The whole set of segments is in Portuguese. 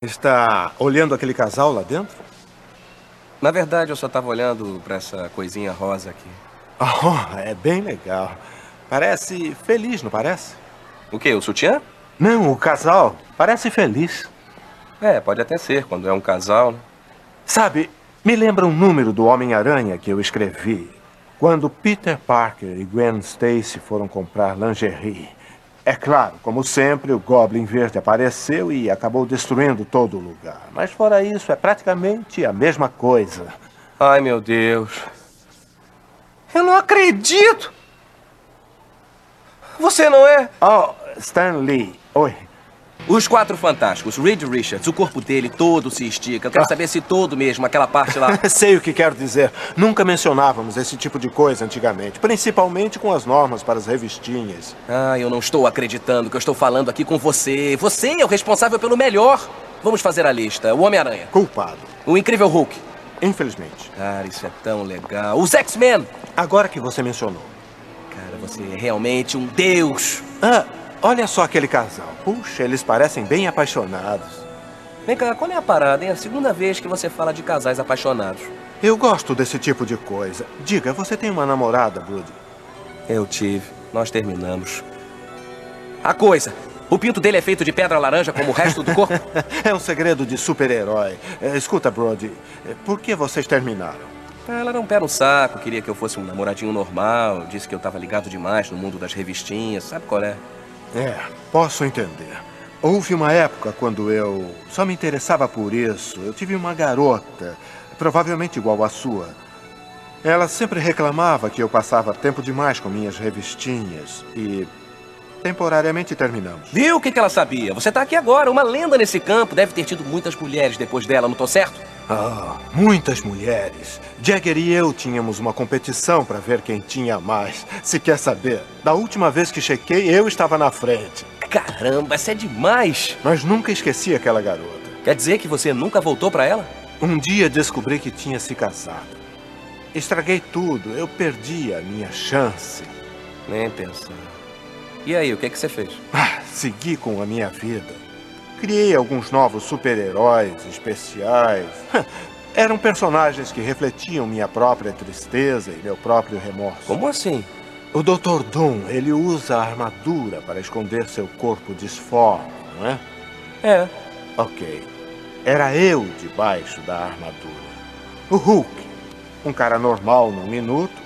Está olhando aquele casal lá dentro? Na verdade, eu só estava olhando para essa coisinha rosa aqui. Oh, é bem legal. Parece feliz, não parece? O quê? O sutiã? Não, o casal. Parece feliz. É, pode até ser, quando é um casal, né? Sabe, me lembra um número do Homem-Aranha que eu escrevi. Quando Peter Parker e Gwen Stacy foram comprar lingerie. É claro, como sempre, o Goblin Verde apareceu e acabou destruindo todo o lugar. Mas fora isso, é praticamente a mesma coisa. Ai, meu Deus. Eu não acredito! Você não é? Oh, Stan Lee. Oi. Os quatro fantásticos, Reed Richards, o corpo dele todo se estica. Eu quero saber se todo mesmo, aquela parte lá. Sei o que quero dizer. Nunca mencionávamos esse tipo de coisa antigamente, principalmente com as normas para as revistinhas. Ah, eu não estou acreditando que eu estou falando aqui com você. Você é o responsável pelo melhor. Vamos fazer a lista. O Homem-Aranha. Culpado. O Incrível Hulk. Infelizmente. Cara, isso é tão legal. Os X-Men. Agora que você mencionou. Cara, você é realmente um deus. Ah, olha só aquele casal. Puxa, eles parecem bem apaixonados. Vem cá, qual é a parada, hein? É a segunda vez que você fala de casais apaixonados. Eu gosto desse tipo de coisa. Diga, você tem uma namorada, Brody? Eu tive. Nós terminamos. A coisa. O pinto dele é feito de pedra laranja como o resto do corpo? é um segredo de super-herói. É, escuta, Brody, é, por que vocês terminaram? Ela era um pé no saco, queria que eu fosse um namoradinho normal, disse que eu tava ligado demais no mundo das revistinhas, sabe qual é? É, posso entender. Houve uma época quando eu só me interessava por isso. Eu tive uma garota, provavelmente igual à sua. Ela sempre reclamava que eu passava tempo demais com minhas revistinhas e temporariamente terminamos. Viu o que, que ela sabia? Você tá aqui agora, uma lenda nesse campo. Deve ter tido muitas mulheres depois dela, não tô certo? Ah, muitas mulheres. Jagger e eu tínhamos uma competição para ver quem tinha mais. Se quer saber, da última vez que chequei, eu estava na frente. Caramba, isso é demais! Mas nunca esqueci aquela garota. Quer dizer que você nunca voltou para ela? Um dia descobri que tinha se casado. Estraguei tudo, eu perdi a minha chance. Nem pensar. E aí, o que, é que você fez? Ah, segui com a minha vida. Criei alguns novos super-heróis especiais. Eram personagens que refletiam minha própria tristeza e meu próprio remorso. Como assim? O Dr. Doom, ele usa a armadura para esconder seu corpo disforme, não é? É. Ok. Era eu debaixo da armadura. O Hulk, um cara normal num minuto,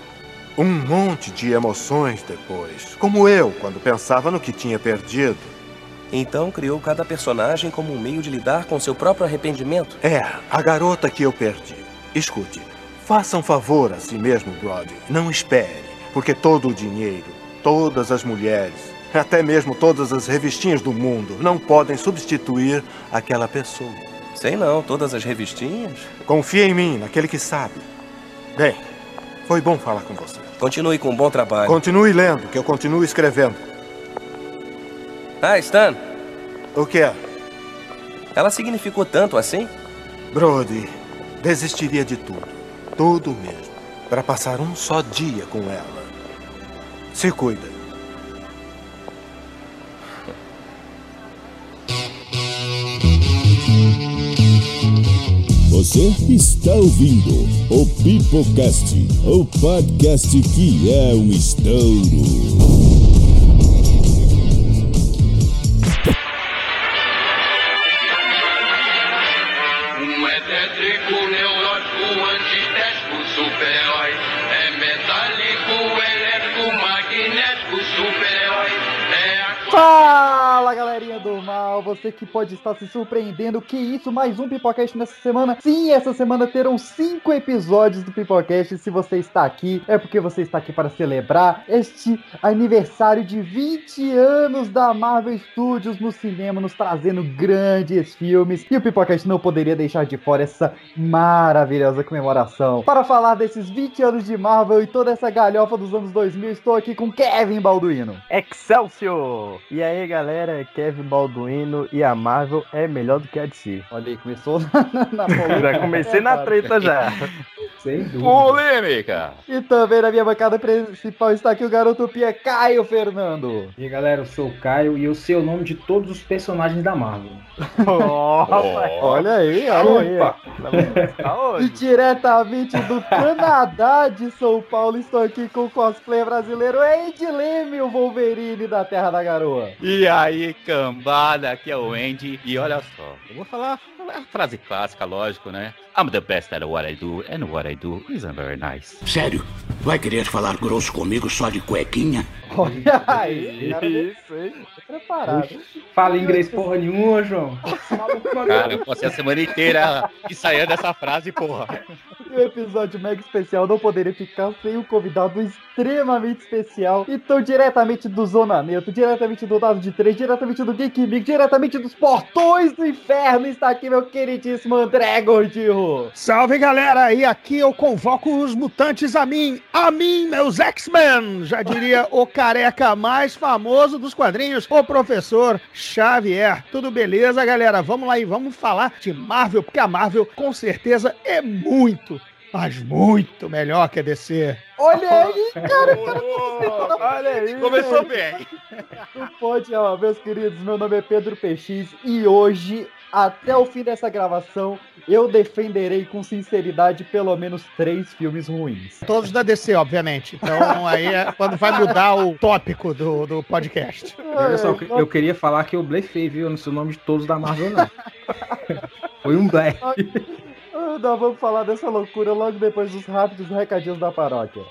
um monte de emoções depois. Como eu, quando pensava no que tinha perdido. Então criou cada personagem como um meio de lidar com seu próprio arrependimento? É, a garota que eu perdi. Escute, faça um favor a si mesmo, Brody. Não espere, porque todo o dinheiro, todas as mulheres, até mesmo todas as revistinhas do mundo não podem substituir aquela pessoa. Sei não, todas as revistinhas? Confia em mim, naquele que sabe. Bem, foi bom falar com você. Continue com um bom trabalho. Continue lendo, que eu continuo escrevendo. Ah, Stan. O que é? Ela significou tanto assim? Brody, desistiria de tudo. Tudo mesmo. Para passar um só dia com ela. Se cuida. Você está ouvindo o Pipocast, o podcast que é um estouro. Fala, galerinha! Você que pode estar se surpreendendo. Que isso, mais um Pipocast nessa semana. Sim, essa semana terão cinco episódios do Pipocast. Se você está aqui, é porque você está aqui para celebrar este aniversário de 20 anos da Marvel Studios no cinema, nos trazendo grandes filmes. E o Pipocast não poderia deixar de fora essa maravilhosa comemoração. Para falar desses 20 anos de Marvel e toda essa galhofa dos anos 2000, estou aqui com Kevin Balduino. Excelsior! E aí, galera, Kevin Balduino e a Marvel é melhor do que a DC. Olha aí, começou na, na Já comecei na treta já. Sem dúvida. Polêmica! E também na minha bancada principal está aqui o garoto Pia Caio Fernando. E aí, galera, eu sou o Caio e eu sei o nome de todos os personagens da Marvel. Olha aí, olha aí. Opa! E Aonde? diretamente do Canadá de São Paulo, estou aqui com o cosplay brasileiro Andy Leme, o Wolverine da Terra da Garoa. E aí, cambada, aqui é o Andy. E olha só, eu vou falar a frase clássica, lógico, né? I'm the best at what I do, and what I do isn't very nice. Sério? Vai querer falar grosso comigo só de cuequinha? Olha aí, cara, Isso, hein? preparado. Fala inglês porra nenhuma, João. Cara, eu passei a semana inteira ensaiando essa frase, porra. E o episódio mega especial não poderia ficar sem um convidado extremamente especial. Então, diretamente do Zona Neto, diretamente do Dado de Três, diretamente do Geek Mix, diretamente dos Portões do Inferno, está aqui meu queridíssimo André Gordillo. Salve galera! E aqui eu convoco os mutantes a mim, a mim, meus X-Men! Já diria o careca mais famoso dos quadrinhos, o professor Xavier. Tudo beleza, galera? Vamos lá e vamos falar de Marvel, porque a Marvel com certeza é muito, mas muito melhor que a DC. Olha aí, cara, o cara tá Olha aí. Começou bem. Não pode, ó, meus queridos. Meu nome é Pedro PX e hoje, até o fim dessa gravação, eu defenderei com sinceridade pelo menos três filmes ruins. Todos da DC, obviamente. Então aí é quando vai mudar o tópico do, do podcast. Olha só, eu- eu queria falar que eu blefei, viu? Eu não sei o nome de todos da Marvel, não. Foi um blefe. Ah, Nós vamos falar dessa loucura logo depois dos rápidos recadinhos da paróquia.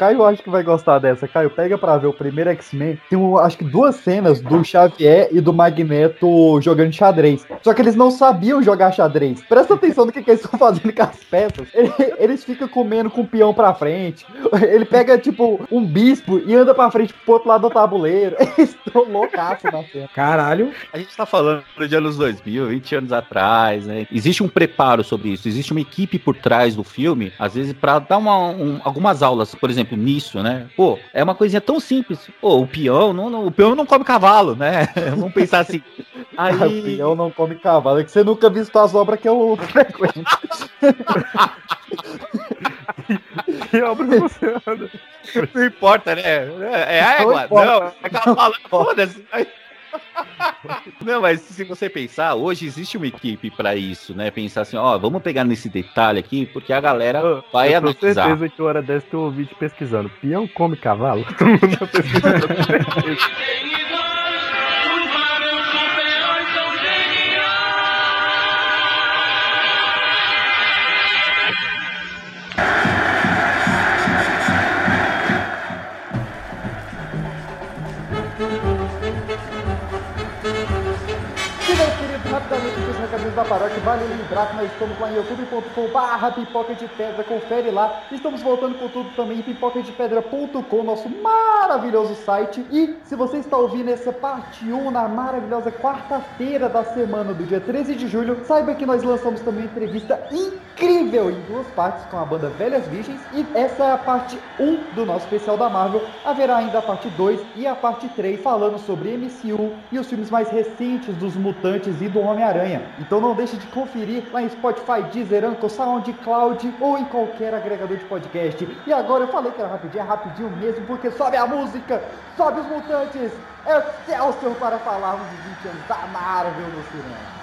Caio acho que vai gostar dessa. Caio, pega pra ver o primeiro X-Men. Tem, um, acho que duas cenas do Xavier e do Magneto jogando xadrez. Só que eles não sabiam jogar xadrez. Presta atenção no que, que eles estão fazendo com as peças. Ele- Eles ficam comendo com o peão pra frente. Ele pega, tipo, um bispo e anda pra frente pro outro lado do tabuleiro. Eles estão loucaços na cena. Caralho. A gente tá falando de anos 2000, 20 anos atrás, né? Existe um preparo sobre isso, existe uma equipe por trás do filme, às vezes pra dar uma, um- algumas aulas, por exemplo, nisso, né? Pô, é uma coisinha tão simples. Pô, o peão não, não- o peão não come cavalo, né? Vamos pensar assim. Ah, o Aí, peão não come cavalo. É que você nunca visitou as obras que eu frequento. Que obra você anda? não importa, né? É, é Não égua? importa. Não, é cavalo, foda-se. Não, mas se você pensar, hoje existe uma equipe pra isso, né? Pensar assim, ó, vamos pegar nesse detalhe aqui, porque a galera Eu- vai eu tenho analisar. certeza que hora dessa tem um ouvinte pesquisando. Peão come cavalo? Todo mundo tá pesquisando. recadinhos da paróquia. Vale lembrar que nós estamos lá em youtube.com barra pipoca de pedra, confere lá. Estamos voltando com tudo também em pipocadepedra.com, nosso maravilhoso site. E se você está ouvindo essa parte 1 na maravilhosa quarta-feira da semana do dia 13 de julho, saiba que nós lançamos também uma entrevista incrível em duas partes com a banda Velhas Virgens. E essa é a parte 1 do nosso especial da Marvel. Haverá ainda a parte 2 e a parte 3 falando sobre MCU e os filmes mais recentes dos Mutantes e do Homem-Aranha. Então não deixe de conferir lá em Spotify, Deezer, Anchor, SoundCloud ou em qualquer agregador de podcast. E agora eu falei que era rapidinho, é rapidinho mesmo, porque sobe a música, sobe os Mutantes, é Excelsior para falarmos de 20 anos da Marvel no cinema.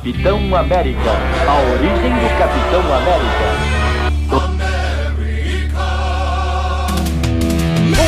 Capitão América. A origem do Capitão América.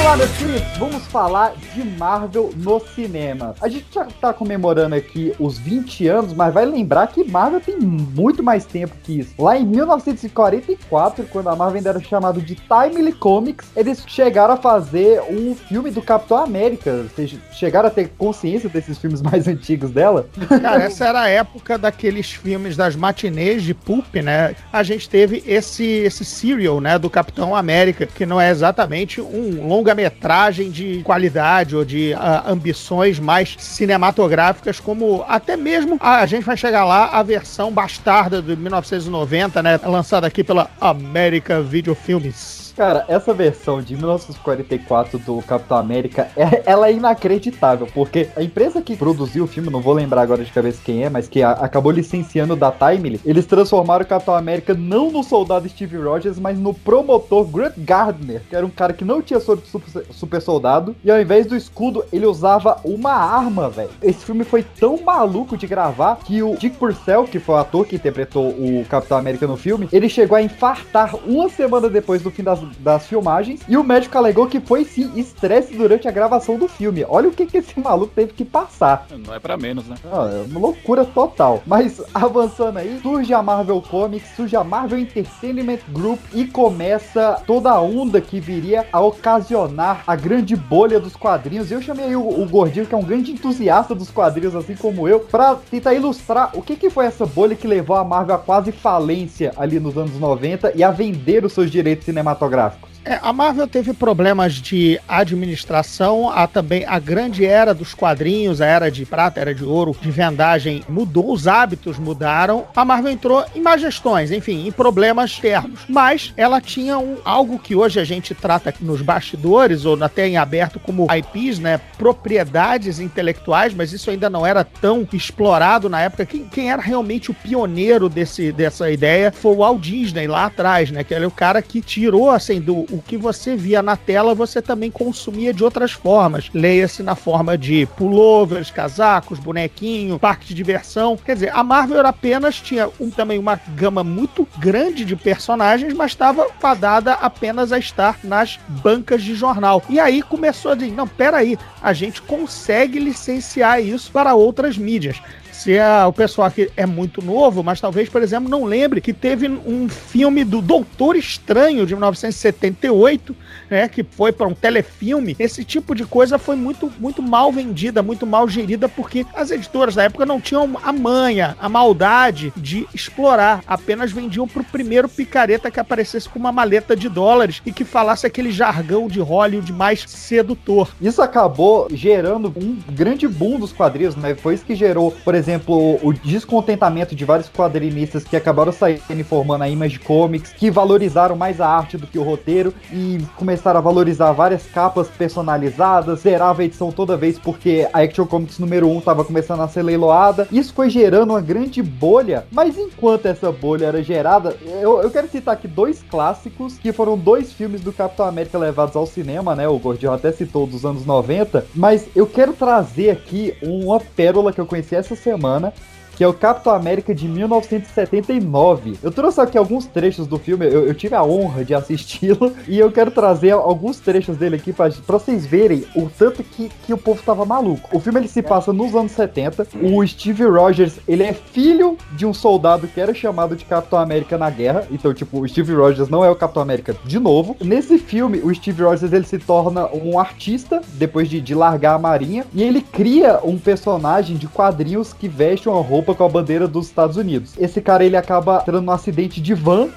Vamos lá, meus queridos, vamos falar de Marvel no cinema. A gente já tá comemorando aqui os 20 anos, mas vai lembrar que Marvel tem muito mais tempo que isso. Lá em 1944, quando a Marvel ainda era chamado de Timely Comics, eles chegaram a fazer um filme do Capitão América. Vocês chegaram a ter consciência desses filmes mais antigos dela? Cara, essa era a época daqueles filmes das matinês de Pulp, né? A gente teve esse, esse serial, né, do Capitão América, que não é exatamente um longa-metragem de qualidade ou de ah, ambições mais cinematográficas, como até mesmo ah, a gente vai chegar lá a versão bastarda de 1990, né, lançada aqui pela América Video Filmes. Cara, essa versão de 1944 do Capitão América, é- ela é inacreditável, porque a empresa que produziu o filme, não vou lembrar agora de cabeça quem é, mas que a- acabou licenciando da Timely, eles transformaram o Capitão América não no soldado Steve Rogers, mas no promotor Grant Gardner, que era um cara que não tinha super, super soldado, e ao invés do escudo, ele usava uma arma, velho. Esse filme foi tão maluco de gravar que o Dick Purcell, que foi o ator que interpretou o Capitão América no filme, ele chegou a infartar uma semana depois do fim das, das filmagens, e o médico alegou que foi sim estresse durante a gravação do filme. Olha o que, que esse maluco teve que passar. Não é pra menos, né? Ah, é uma loucura total. Mas avançando aí, surge a Marvel Comics, surge a Marvel Entertainment Group e começa toda a onda que viria a ocasionar a grande bolha dos quadrinhos. Eu chamei aí o, o Gordinho, que é um grande entusiasta dos quadrinhos, assim como eu, pra tentar ilustrar o que, que foi essa bolha que levou a Marvel a quase falência ali nos anos 90 e a vender os seus direitos cinematográficos cinematográfico. É, a Marvel teve problemas de administração, a também a grande era dos quadrinhos, a era de prata, a era de ouro, de vendagem mudou, os hábitos mudaram. A Marvel entrou em má gestões, enfim, em problemas termos. Mas ela tinha um, algo que hoje a gente trata nos bastidores, ou até em aberto, como IPs, né? Propriedades intelectuais, mas isso ainda não era tão explorado na época. Quem, quem era realmente o pioneiro desse, dessa ideia foi o Walt Disney lá atrás, né? Que ele é o cara que tirou, assim, do o que você via na tela, você também consumia de outras formas. Leia-se na forma de pullovers, casacos, bonequinho, parque de diversão. Quer dizer, a Marvel apenas tinha um, também uma gama muito grande de personagens, mas estava fadada apenas a estar nas bancas de jornal. E aí começou a dizer: não, peraí, a gente consegue licenciar isso para outras mídias se é, o pessoal aqui é muito novo, mas talvez, por exemplo, não lembre que teve um filme do Doutor Estranho de 1978, né, que foi para um telefilme. Esse tipo de coisa foi muito, muito mal vendida, muito mal gerida, porque as editoras da época não tinham a manha, a maldade de explorar, apenas vendiam para o primeiro picareta que aparecesse com uma maleta de dólares e que falasse aquele jargão de Hollywood mais sedutor. Isso acabou gerando um grande boom dos quadrinhos, né? Foi isso que gerou, por exemplo, o descontentamento de vários quadrinistas que acabaram saindo e formando a Image Comics, que valorizaram mais a arte do que o roteiro e começaram a valorizar várias capas personalizadas, zerava a edição toda vez porque a Action Comics número 1 estava começando a ser leiloada. Isso foi gerando uma grande bolha, mas enquanto essa bolha era gerada, eu, eu quero citar aqui dois clássicos, que foram dois filmes do Capitão América levados ao cinema, né? O Gordinho até citou dos anos 90, mas eu quero trazer aqui uma pérola que eu conheci essa semana, que é o Capitão América de 1979. Eu trouxe aqui alguns trechos do filme, eu, eu tive a honra de assisti-lo, e eu quero trazer alguns trechos dele aqui pra, pra vocês verem o tanto que, que o povo tava maluco. O filme ele se passa nos anos 70, o Steve Rogers, ele é filho de um soldado que era chamado de Capitão América na guerra, então tipo, o Steve Rogers não é o Capitão América de novo. Nesse filme, o Steve Rogers ele se torna um artista, depois de, de largar a marinha, e ele cria um personagem de quadrinhos que veste uma roupa com a bandeira dos Estados Unidos. Esse cara ele acaba tendo um acidente de van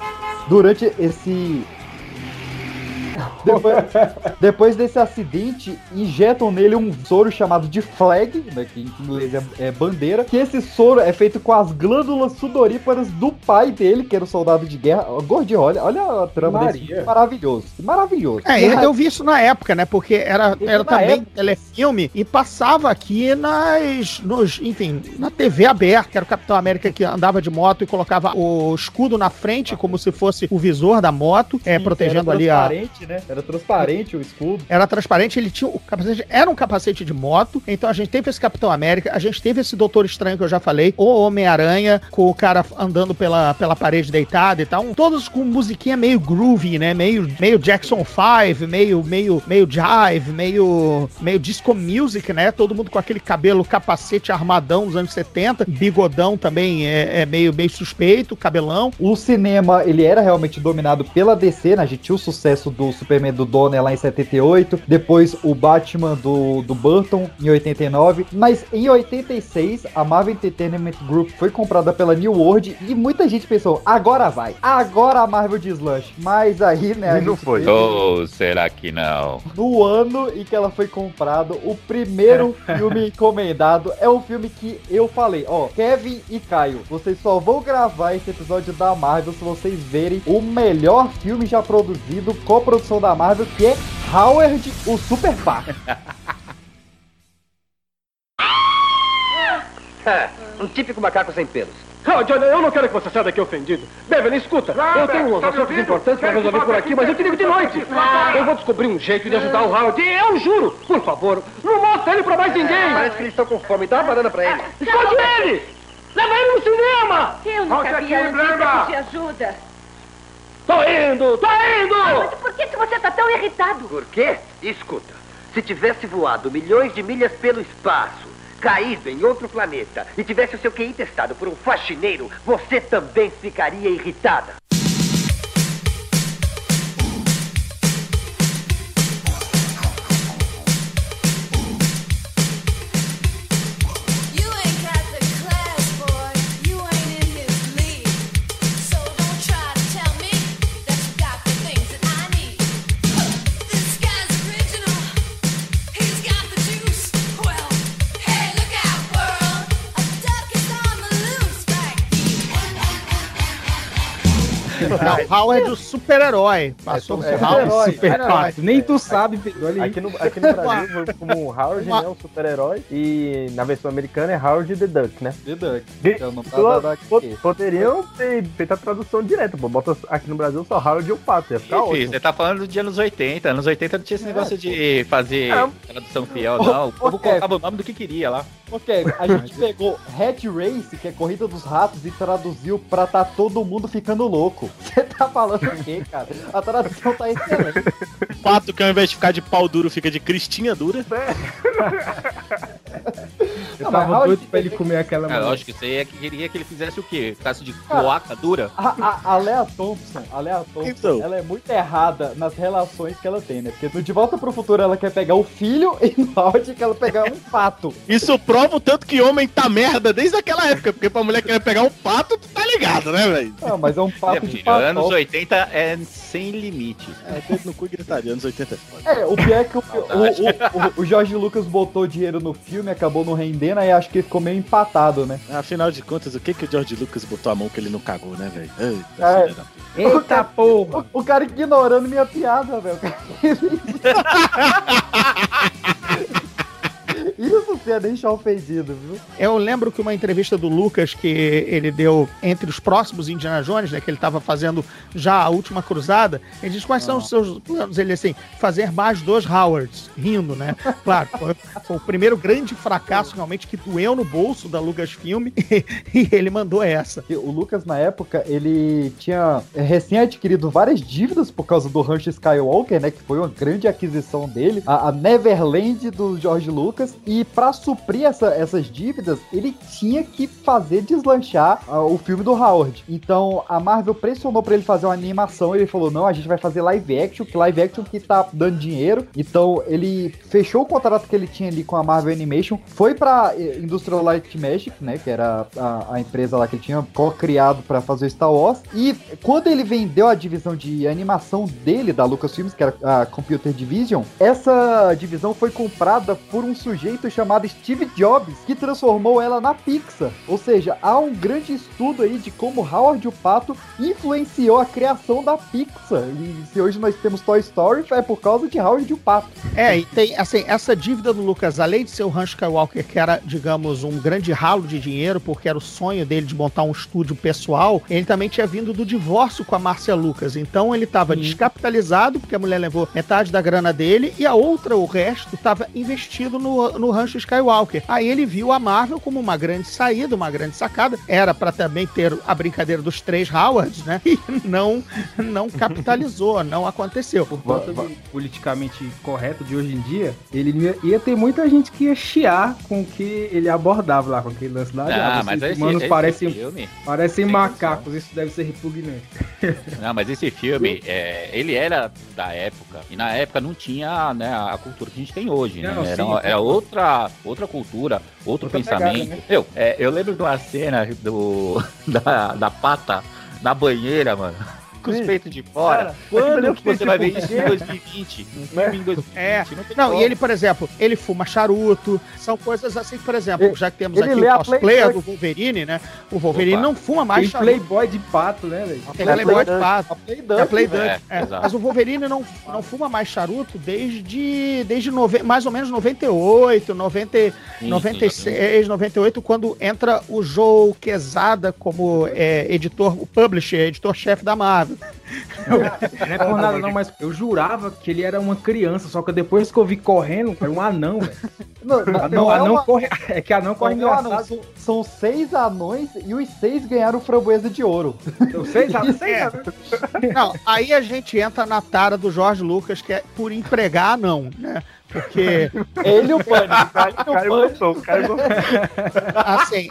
durante esse depois, depois desse acidente, injetam nele um soro chamado de flag, né, que em inglês é, é bandeira, que esse soro é feito com as glândulas sudoríparas do pai dele, que era o soldado de guerra. Gordinho, olha, olha a trama desse Maria. filme, maravilhoso. Maravilhoso. É, E a- eu vi isso na época, né? Porque era, era também época. telefilme e passava aqui nas. Nos, enfim, na TV aberta, que era o Capitão América que andava de moto e colocava o escudo na frente, como se fosse o visor da moto, é, Sim, protegendo ali a. transparente, né? Era transparente o escudo. Era transparente, ele tinha o capacete, era um capacete de moto. Então a gente teve esse Capitão América, a gente teve esse Doutor Estranho que eu já falei, o Homem-Aranha, com o cara andando pela, pela parede deitado e tal. Todos com musiquinha meio groovy, né? Meio, meio Jackson 5, meio, meio, meio jive, meio, meio disco music, né? Todo mundo com aquele cabelo, capacete armadão dos anos 70, bigodão também é, é meio, meio suspeito, cabelão. O cinema, ele era realmente dominado pela DC, né? A gente tinha o sucesso do Superman do Donner lá em 78, depois o Batman do, do Burton em 89, mas em 86 a Marvel Entertainment Group foi comprada pela New World e muita gente pensou, agora vai, agora a Marvel deslanche, mas aí, né, a E não gente foi. teve- Ou será que não? no ano em que ela foi comprada, o primeiro filme encomendado é um filme que eu falei, ó, Kevin e Caio, vocês só vão gravar esse episódio da Marvel se vocês verem o melhor filme já produzido com a produção da Marvel, que é Howard, o Super Pac. um típico macaco sem pelos. Ah, Johnny, eu não quero que você saia daqui ofendido. Beverly, escuta. eu tenho uns assuntos importantes para resolver por aqui, mas eu te ligo de noite. Eu vou descobrir um jeito de ajudar o Howard. Eu juro. Por favor, não mostre ele para mais ninguém. Parece que eles estão com fome. Dá uma banana pra ele. Esconde ele! Leva ele no cinema! Eu Volte nunca aqui, vi a Brenda. notícia pedir ajuda. Tô indo! Tô indo! Mas por que, que você tá tão irritado? Por quê? Escuta. Se tivesse voado milhões de milhas pelo espaço, caído em outro planeta e tivesse o seu QI testado por um faxineiro, você também ficaria irritada. Não, Howard é o super-herói. Passou É, o Howard. Super fácil. Nem tu sabe. Aqui no, aqui no Brasil, foi como Howard, né, o super-herói, e na versão americana é Howard the Duck, né? The Duck. De- É o nome da- Pô, da- da- pô, Poderiam ter feito a tradução direta, pô. Bota aqui no Brasil só Howard e o Pato, ia ficar ótimo. você tá falando de anos 80. Anos 80 não tinha esse negócio de fazer É. tradução fiel, não. O povo colocava o nome do que queria lá. Ok, a gente pegou Red Race, que é Corrida dos Ratos, e traduziu pra tá todo mundo ficando louco. Você tá falando o quê, cara? A tradução tá excelente. O pato que ao invés de ficar de pau duro, fica de cristinha dura. Eu Não, tava doido pra ele comer aquela É mulher. lógico que você é que queria que ele fizesse o quê? Ficasse de cloaca dura? A, a, a Lea Thompson, a Lea Thompson, Então. ela é muito errada nas relações que ela tem, né? Porque no De Volta pro Futuro ela quer pegar o filho e no que ela pegar um pato. Isso prova o tanto que homem tá merda desde aquela época. Porque pra mulher querer pegar um pato, tu tá ligado, né, velho? Não, mas é um Minha pato de filha, pato. Anos 80 é sem limite. É, dedo no cu e gritaria, anos 80. É, o pior é que o, o, o, o Jorge Lucas botou dinheiro no filme, acabou não rendendo, aí acho que ficou meio empatado, né? Afinal de contas, o que que o George Lucas botou a mão que ele não cagou, né, velho? Eita, É. filha da puta. Eita porra! O, o cara ignorando minha piada, velho. Isso você ia deixar ofendido, viu? Eu lembro que uma entrevista do Lucas que ele deu entre os próximos Indiana Jones, né? Que ele tava fazendo já a última cruzada. Ele diz quais são os seus planos. Ele assim, fazer mais dois Howards, rindo, né? Claro, foi, foi o primeiro grande fracasso realmente que doeu no bolso da Lucasfilm e ele mandou essa. E O Lucas, na época, ele tinha recém adquirido várias dívidas por causa do Rancho Skywalker, né? Que foi uma grande aquisição dele. A, a Neverland do George Lucas. E pra suprir essa- essas dívidas, ele tinha que fazer deslanchar ah, o filme do Howard. Então, a Marvel pressionou pra ele fazer uma animação. Ele falou, não, a gente vai fazer live action, que live action que tá dando dinheiro. Então, ele fechou o contrato que ele tinha ali com a Marvel Animation. Foi pra eh, Industrial Light Magic, né? Que era a, a empresa lá que ele tinha co-criado pra fazer Star Wars. E quando ele vendeu a divisão de animação dele, da Lucasfilms, que era a Computer Division, essa divisão foi comprada por um sujeito chamado Steve Jobs, que transformou ela na Pixar. Ou seja, há um grande estudo aí de como Howard o Pato influenciou a criação da Pixar. E se hoje nós temos Toy Story, é por causa de Howard o Pato. É, e tem, assim, essa dívida do Lucas, além de ser o Rancho Skywalker, que era, digamos, um grande ralo de dinheiro, porque era o sonho dele de montar um estúdio pessoal, ele também tinha vindo do divórcio com a Márcia Lucas. Então ele estava descapitalizado, porque a mulher levou metade da grana dele, e a outra, o resto, estava investido no, no Rancho Skywalker. Aí ele viu a Marvel como uma grande saída, uma grande sacada. Era pra também ter a brincadeira dos três Howards, né? E não, não capitalizou, não aconteceu. Por conta do politicamente correto de hoje em dia, ele ia, ia ter muita gente que ia chiar com o que ele abordava lá, com aquele lance lá. Ah, ah, mas esse- humanos esse parecem, filme- parecem macacos, isso deve ser repugnante. Não, mas esse filme, é, ele era da época, e na época não tinha né, a cultura que a gente tem hoje, né? Não, Era, sim, era outra, outra cultura, outro Outra pensamento. pegada, né? eu, é, eu lembro de uma cena do, da, da pata na banheira, mano. Com os peitos de fora. Cara, Quando que você vai ver tipo, isso em é. 2020? Um filme em 2020. É. não tem Não, e ele, por exemplo, ele fuma charuto. São coisas assim, por exemplo, Ele- já que temos ele aqui o a cosplayer Playboy. do Wolverine, né? O Wolverine Opa. não fuma mais Tem charuto. Playboy de pato, né, velho? Tem Playboy de pato. A Play É Play. Dunk, é. Mas o Wolverine não, não fuma mais charuto desde, desde nove, mais ou menos 98, 90, Sim, 96, 98, quando entra o Joe Quesada como é, editor, o publisher, editor-chefe da Marvel. Não é por nada não, mas eu jurava que ele era uma criança, só que depois que eu vi correndo, era um anão, velho. Não, não, Anão, é anão uma- corre... É que anão corre Não, não, engraçado. são, são seis anões e os seis ganharam framboesa de ouro. São seis anões? É. anões. Não, aí a gente entra na tara do Jorge Lucas, que é por empregar não, né? Porque. Ele e o Pânico. Cara, gostou, cara gostou. Assim,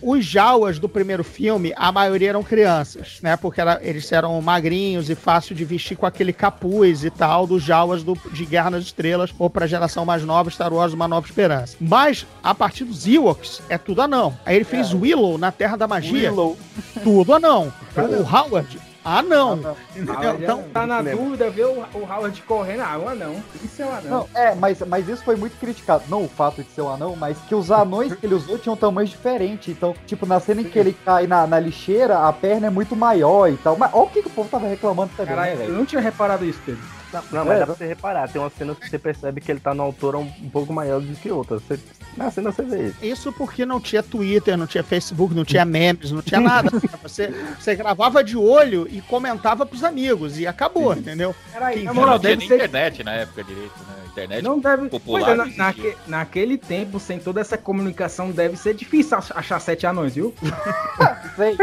os Jawas do primeiro filme, a maioria eram crianças, né? Porque era- eles eram magrinhos e fácil de vestir com aquele capuz e tal dos Jawas do, de Guerra nas Estrelas, ou pra geração mais nova, Star Wars Uma Nova Esperança. Mas, a partir dos Ewoks, é tudo anão. Aí ele fez Willow na Terra da Magia. Willow. Tudo anão. O Howard, anão. Entendeu? Ah, Então, então, tá na dúvida, vê o, o Howard correndo, ah, um anão. Isso é um anão. Não, é, mas, mas isso foi muito criticado. Não o fato de ser um anão, mas que os anões que ele usou tinham tamanhos diferentes. Então, tipo, na cena em que ele cai na, na lixeira, a perna é muito maior e tal. Mas olha o que, que o povo tava reclamando também, Caralho, né, eu não tinha reparado isso, Pedro. Não, não, mas É, dá pra você reparar, tem umas cenas que você percebe que ele tá numa altura um, um pouco maior do que outras. Você, na cena você vê isso. Isso porque não tinha Twitter, não tinha Facebook, não tinha memes, não tinha nada. Você, você gravava de olho e comentava pros amigos e acabou, entendeu? Peraí, na Não, moral, não tinha nem ser internet na época direito, né? Internet Não deve. popular. É, na- naque- naquele tempo, sem toda essa comunicação, deve ser difícil ach- achar sete anões, viu? Sei.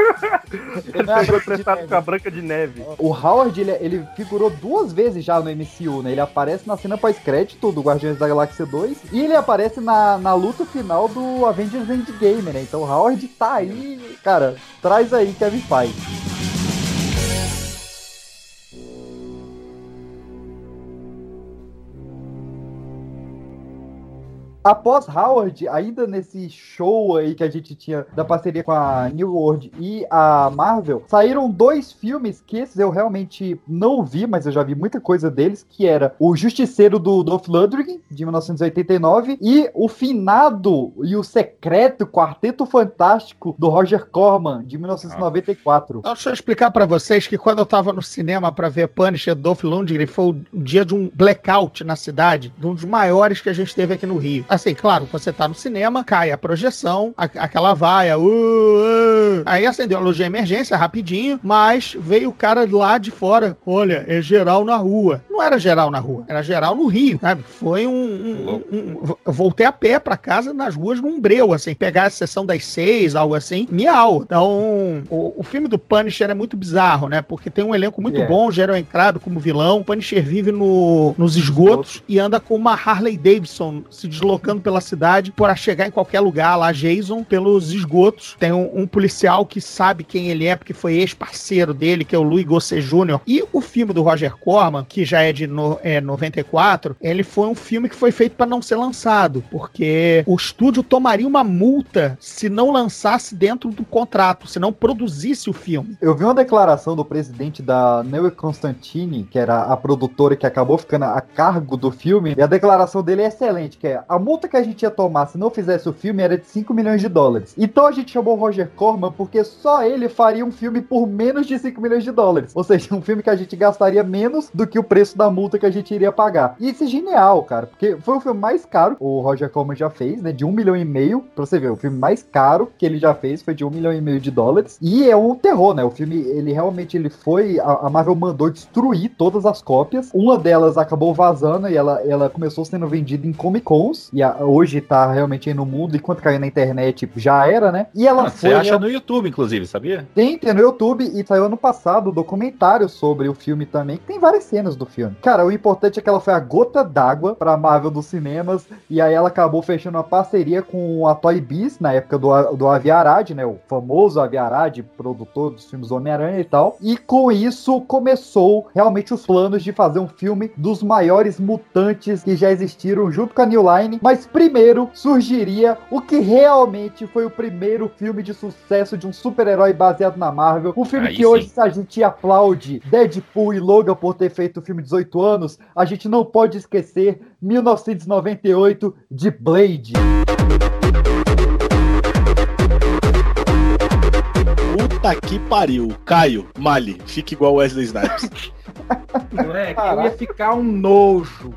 Ele é pegou emprestado com a Branca de Neve. O Howard, ele, ele figurou duas vezes já no MCU, né? Ele aparece na cena pós-crédito do Guardiões da Galáxia 2 e ele aparece na, na luta final do Avengers Endgame, né? Então o Howard tá aí, cara, traz aí Kevin Feige. Após Howard, ainda nesse show aí que a gente tinha da parceria com a New World e a Marvel, saíram dois filmes que esses eu realmente não vi, mas eu já vi muita coisa deles, que era O Justiceiro do Dolph Lundgren, de 1989, e O Finado e o Secreto Quarteto Fantástico do Roger Corman, de 1994. Então, deixa eu explicar pra vocês que quando eu tava no cinema pra ver Punisher Dolph Lundgren, foi o dia de um blackout na cidade, de um dos maiores que a gente teve aqui no Rio. Assim, claro, você tá no cinema, cai a projeção, a- aquela vaia, uh, uh. aí acendeu a luz de emergência rapidinho, mas veio o cara lá de fora, olha, é geral na rua. Não era geral na rua, era geral no Rio, sabe? Foi um... um- um- eu voltei a pé pra casa nas ruas num breu, assim, pegar a sessão das seis, algo assim, miau. Então, o, o filme do Punisher é muito bizarro, né? Porque tem um elenco muito É. bom, Gerald Entrado como vilão, o Punisher vive no, nos esgotos e anda com uma Harley Davidson se deslocando pela cidade para chegar em qualquer lugar lá, Jason, pelos esgotos. Tem um, um policial que sabe quem ele é, porque foi ex-parceiro dele, que é o Louis Gossett Jr. E o filme do Roger Corman, que já é de no, é, 94, ele foi um filme que foi feito para não ser lançado, porque o estúdio tomaria uma multa se não lançasse dentro do contrato, se não produzisse o filme. Eu vi uma declaração do presidente da Neue Constantine, que era a produtora que acabou ficando a cargo do filme, e a declaração dele é excelente, que é a multa que a gente ia tomar se não fizesse o filme era de 5 milhões de dólares. Então a gente chamou o Roger Corman porque só ele faria um filme por menos de 5 milhões de dólares. Ou seja, um filme que a gente gastaria menos do que o preço da multa que a gente iria pagar. E isso é genial, cara, porque foi o filme mais caro que o Roger Corman já fez, né? De um milhão e meio. Pra você ver, o filme mais caro que ele já fez foi de um milhão e meio de dólares. E é um terror, né? O filme, ele realmente ele foi. A, a Marvel mandou destruir todas as cópias. Uma delas acabou vazando e ela, ela começou sendo vendida em Comic Cons. E hoje tá realmente aí no mundo. E quando caiu na internet, já era, né? E ela Ah, foi. Você acha no YouTube, inclusive, sabia? Tem, tem no YouTube e saiu ano passado um documentário sobre o filme também, que tem várias cenas do filme. Cara, o importante é que ela foi a gota d'água pra Marvel dos cinemas e aí ela acabou fechando uma parceria com a Toy Biz na época do, do Avi Arad, né? O famoso Avi Arad, produtor dos filmes Homem-Aranha e tal. E com isso começou realmente os planos de fazer um filme dos maiores mutantes que já existiram junto com a New Line. Mas primeiro surgiria o que realmente foi o primeiro filme de sucesso de um super-herói baseado na Marvel. Um filme Aí que sim. hoje, se a gente aplaude Deadpool e Logan por ter feito o filme 18 anos, a gente não pode esquecer 1998 de Blade. Puta que pariu. Caio, Mali, fica igual Wesley Snipes. Moleque, eu ia ficar um nojo.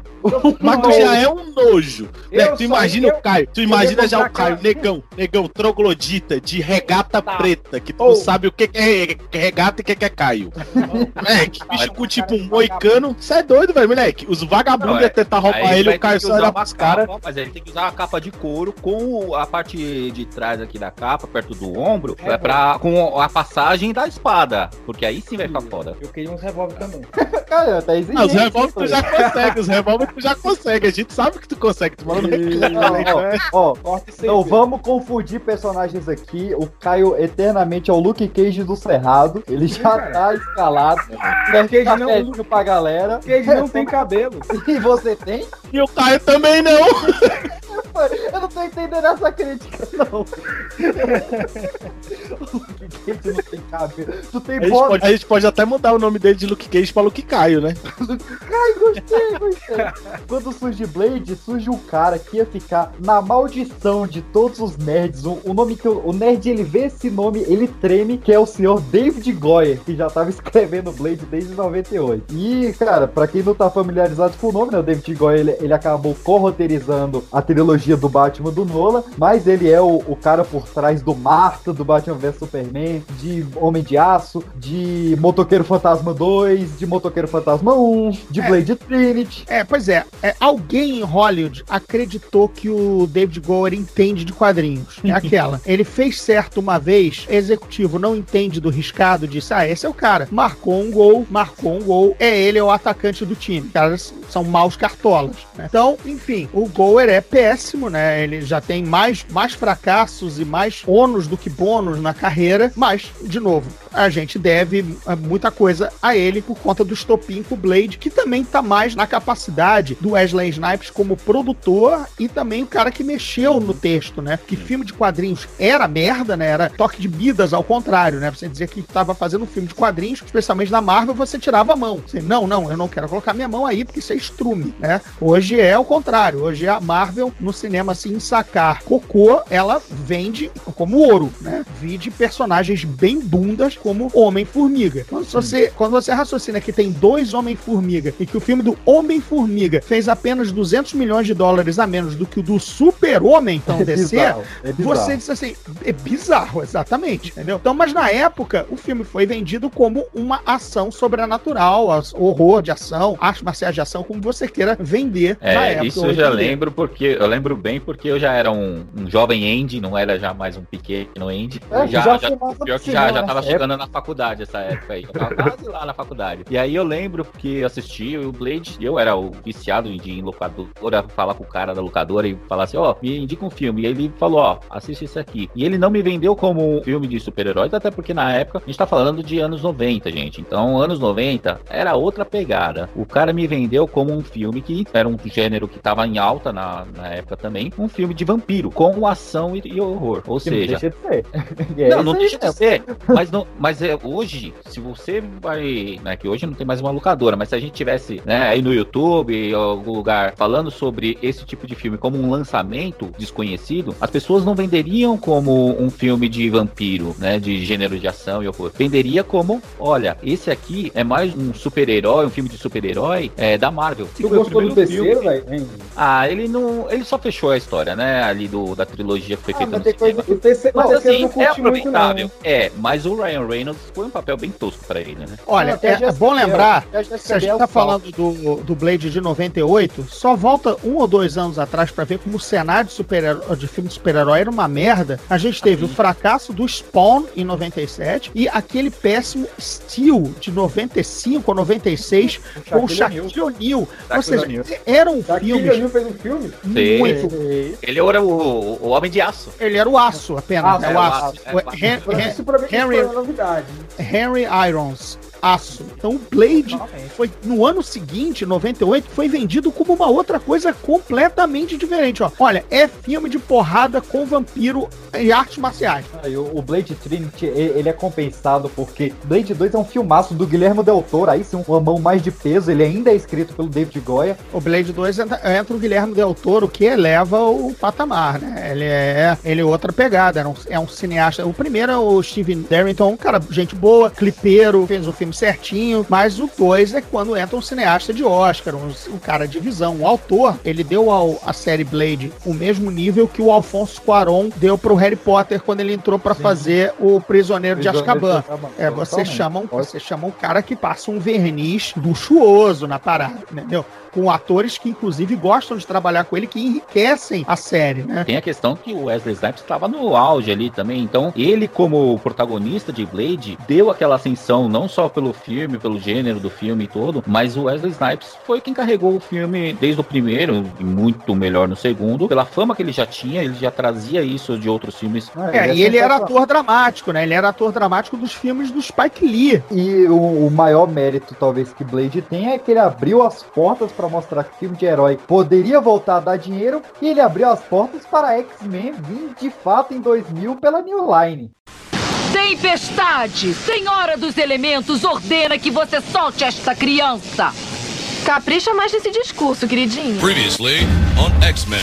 Mas tu já é um nojo. Né? Tu imagina eu- o Caio. Tu imagina já o Caio, aquela- negão, negão, troglodita, de regata Tá. preta, que tu Ô. não sabe o que que é regata e o que é Caio. Moleque, bicho com tipo um moicano. Você é doido, velho, moleque. Os vagabundos iam é. tentar roubar ele, o Caio só uma pros caras. Mas ele tem que usar uma capa de couro com a parte de trás aqui da capa, perto do ombro, É é pra, com a passagem da espada. Porque aí sim vai ficar foda. Eu queria uns revólver também. Cara, tá exigente. Ah, os revólveres tu já consegue, os revólveres tu já consegue. A gente sabe que tu consegue, tu no né? Ó, Então vamos confundir personagens aqui. O Caio eternamente é o Luke Cage do Cerrado. Ele já tá escalado. Quer Cage ficar não- pra galera. Ele não tem cabelo. E você tem? E o Caio também não. Eu não tô entendendo essa crítica, não. o Luke Cage não tem cabelo. Tu tem A gente, bota. pode, a gente pode até mudar o nome dele de Luke Cage pra Luke Caio, né? Ai, gostei, gostei. Quando surge Blade, surge um cara que ia ficar na maldição de todos os nerds. O, o nome que o, o nerd ele vê esse nome, ele treme, que é o senhor David Goyer, que já tava escrevendo Blade desde 98. E, cara, pra quem não tá familiarizado com o nome, né, o David Goyer ele, ele acabou co-roteirizando a trilogia do Batman do Nolan, mas ele é o, o cara por trás do Marta, do Batman vs Superman, de Homem de Aço, de Motoqueiro Fantasma 2, de Motoqueiro Fantasma 1, de É. Blade Trinity. É, pois é, é, Alguém em Hollywood acreditou que o David Goyer entende de quadrinhos. É aquela. Ele fez certo uma vez, executivo não entende do riscado, disse: Ah, esse é o cara. Marcou um gol, marcou um gol. É ele, é o atacante do time. Os caras são maus cartolas. né? Então, enfim, o Goyer é péssimo, né? Ele já tem mais, mais fracassos e mais ônus do que bônus na carreira. Mas, de novo, a gente deve eh, muita coisa a ele por conta do estopim com o Blade, que também tá mais na capacidade do Wesley Snipes como produtor e também o cara que mexeu no texto, né? Que filme de quadrinhos era merda, né? Era toque de Midas ao contrário, né? Você dizia que tava fazendo um filme de quadrinhos, especialmente da Marvel, você tirava a mão. Você, não, não, eu não quero colocar minha mão aí porque isso é estrume, né? Hoje é o contrário. Hoje a Marvel no cinema assim sacar cocô, ela vende como ouro, né? Vide personagens bem bundas como Homem-Formiga. Quando você, quando você raciocina que tem dois Homem-Formiga e que o filme do Homem-Formiga fez apenas 200 milhões de dólares a menos do que o do Super-Homem, então É DC, bizarro, é bizarro. você disse assim, é bizarro, exatamente, entendeu? Então, mas na época, o filme foi vendido como uma ação sobrenatural, horror de ação, artes marciais de ação, como você queira vender na É, época. isso eu já lembro porque eu lembro bem porque eu já era um, um jovem Andy, não era já mais um pequeno Andy. É, já, já já, pior que já, já tava nessa na faculdade essa época aí. Eu tava quase lá na faculdade. E aí eu lembro que eu assisti o Blade, eu era o viciado de ir em locadora, falar com o cara da locadora e falar assim, ó, me indica um filme. E ele falou, ó, assiste esse aqui. E ele não me vendeu como um filme de super-heróis, até porque na época a gente tá falando de anos 90, gente. Então, anos 90 era outra pegada. O cara me vendeu como um filme que era um gênero que tava em alta na, na época também, um filme de vampiro, com ação e, e horror. Ou Que não seja, deixa de ser. Não, não deixa de ser. Mas, não, mas é, hoje, se você vai. Né, que hoje não tem mais uma locadora, mas se a gente tivesse né, aí no YouTube, em algum lugar, falando sobre esse tipo de filme como um lançamento desconhecido, as pessoas não venderiam como um filme de vampiro, né? De gênero de ação e horror. Venderia como: olha, esse aqui é mais um super-herói, um filme de super-herói é, da Marvel. Tu gostou do terceiro, velho? Ah, ele não. Ele só fechou a história, né? Ali do, da trilogia que foi Ah, feita mas no tem coisa cinema. que o terceiro, Mas assim, não é curti muito, não. aproveitável. É, mas o Ryan Reynolds foi um papel bem tosco pra ele, né? Olha, é, é bom lembrar, se a gente tá falando do, do Blade de 98, só volta um ou dois anos atrás pra ver como o cenário de, super de filme de super-herói era uma merda. A gente teve o fracasso do Spawn em 97 e aquele péssimo Steel de 95 ou 96 com o Shaquille Shaquille O'Neal. Ou Shaquille seja, O'Neal. era um Shaquille filme O'Neal fez um filme? muito. Sim. Ele era o, o Homem de Aço. Ele era o aço apenas, Ah, né? é, o aço. é, O o aço. Hen- Hen- Isso pra mim isso Henry- foi uma novidade. Henry Irons. Aço. Então o Blade foi no ano seguinte, 98, foi vendido como uma outra coisa completamente diferente. Ó. Olha, é filme de porrada com vampiro e artes marciais. Aí, o o Blade Trinity, ele é compensado porque Blade 2 é um filmaço do Guilherme Del Toro, aí sim, uma mão mais de peso, ele ainda é escrito pelo David Goya. O Blade 2 entra, entra o Guilherme Del Toro, que eleva o patamar, né? Ele é, ele é outra pegada, era um- é um cineasta. O primeiro é o Steven Darrington, um cara, gente boa, clipeiro, fez o filme certinho, mas o 2 é quando entra um cineasta de Oscar, um, um cara de visão, um autor. Ele deu ao, à série Blade o mesmo nível que o Alfonso Cuarón deu pro Harry Potter quando ele entrou pra fazer o Prisioneiro de Prisioneiro de Azkaban. É, você chama, um, você chama um cara que passa um verniz luxuoso na parada, entendeu? Com atores que, inclusive, gostam de trabalhar com ele, que enriquecem a série, né? Tem a questão que o Wesley Snipes estava no auge ali também, então ele como protagonista de Blade deu aquela ascensão não só pelo filme, pelo gênero do filme e todo, mas o Wesley Snipes foi quem carregou o filme desde o primeiro e muito melhor no segundo, pela fama que ele já tinha, ele já trazia isso de outros filmes. É, e ele era ator dramático, né? Ele era ator dramático dos filmes do Spike Lee. E o, o maior mérito, talvez, que Blade tem é que ele abriu as portas para mostrar que filme de herói poderia voltar a dar dinheiro e ele abriu as portas para X-Men vir de fato em 2000 pela New Line. Tempestade! Senhora dos Elementos ordena que você solte esta criança! Capricha mais nesse discurso, queridinho. Previously on X-Men.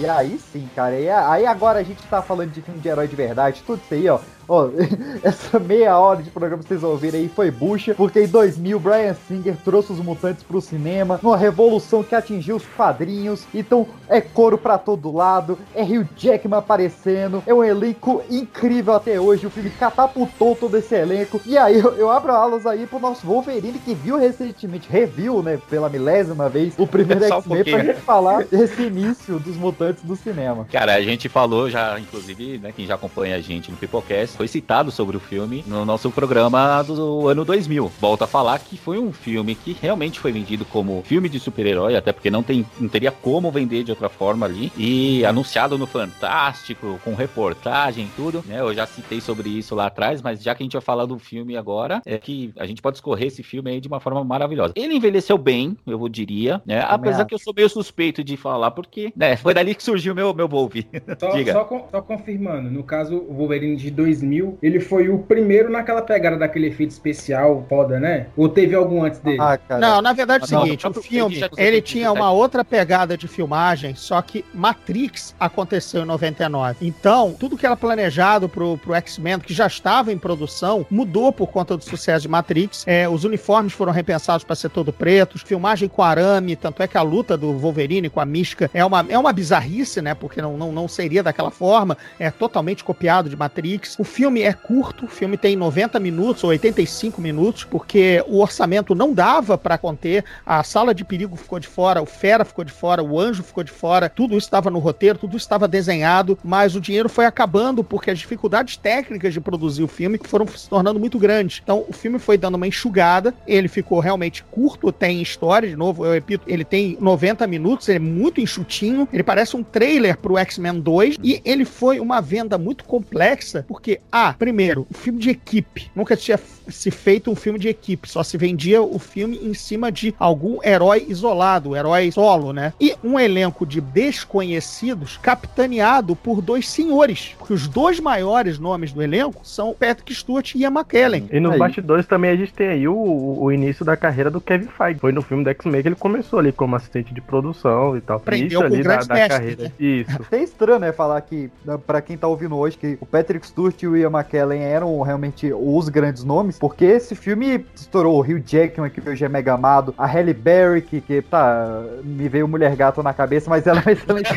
E aí sim, cara. E aí agora a gente tá falando de filme de herói de verdade, tudo isso aí, ó. Ó, essa meia hora de programa que vocês ouviram aí foi bucha, porque em 2000 Brian Singer trouxe os mutantes pro cinema, numa revolução que atingiu os quadrinhos. Então é couro pra todo lado, é Hugh Jackman aparecendo, é um elenco incrível até hoje. O filme catapultou todo esse elenco. E aí eu, eu abro alas aí pro nosso Wolverine que viu recentemente, review, né, pela milésima vez, o primeiro Só um X-Men pra gente falar desse início dos mutantes do cinema. Cara, a gente falou já, inclusive, né, quem já acompanha a gente no Pipocast, foi citado sobre o filme no nosso programa do ano 2000. Volto a falar que foi um filme que realmente foi vendido como filme de super-herói, até porque não, tem, não teria como vender de outra forma ali, e anunciado no Fantástico, com reportagem e tudo, né, eu já citei sobre isso lá atrás, mas já que a gente vai falar do filme agora, é que a gente pode escorrer esse filme aí de uma forma maravilhosa. Ele envelheceu bem, eu diria, né, apesar que eu sou meio suspeito de falar, porque, né, foi dali que surgiu o meu, meu Wolf. Só, Diga. só só confirmando, no caso, o Wolverine de 2000, ele foi o primeiro naquela pegada daquele efeito especial foda, né? Ou teve algum antes dele? Ah, cara. Não, na verdade é o seguinte, não, o filme, ele tinha uma outra pegada de filmagem, só que Matrix aconteceu em 99. Então, tudo que era planejado pro, pro X-Men, que já estava em produção, mudou por conta do sucesso de Matrix. É, os uniformes foram repensados para ser todo pretos, filmagem com arame, tanto é que a luta do Wolverine com a Mística é uma, é uma bizarrice, né? Porque não, não, não seria daquela forma, é totalmente copiado de Matrix. O filme é curto, o filme tem 90 minutos ou 85 minutos, porque o orçamento não dava para conter, a sala de perigo ficou de fora, o Fera ficou de fora, o Anjo ficou de fora, tudo isso estava no roteiro, tudo estava desenhado, mas o dinheiro foi acabando porque as dificuldades técnicas de produzir o filme foram se tornando muito grandes. Então o filme foi dando uma enxugada, ele ficou realmente curto, tem história, de novo, eu repito, ele tem 90 minutos, ele é muito enxutinho, ele parece um trailer pro X-Men 2 e ele foi uma venda muito complexa, porque ah, primeiro, um filme de equipe. Nunca tinha se feito um filme de equipe, só se vendia o filme em cima de algum herói isolado, herói solo, né? E um elenco de desconhecidos capitaneado por dois senhores, porque os dois maiores nomes do elenco são Patrick Stewart e Ian McKellen. E nos Aí. bastidores também a gente tem aí o, o- início da carreira do Kevin Feige. Foi no filme do X-Men que ele começou ali como assistente de produção e tal. Aprendeu Início com ali da, da mestres, carreira. né? Isso. É estranho, né, falar que, pra quem tá ouvindo hoje, que o Patrick Stewart e Ian McKellen eram realmente os grandes nomes, porque esse filme estourou o Hugh Jackman, que hoje é mega amado, a Halle Berry, que, que tá, me veio Mulher Gato na cabeça, mas ela é uma excelente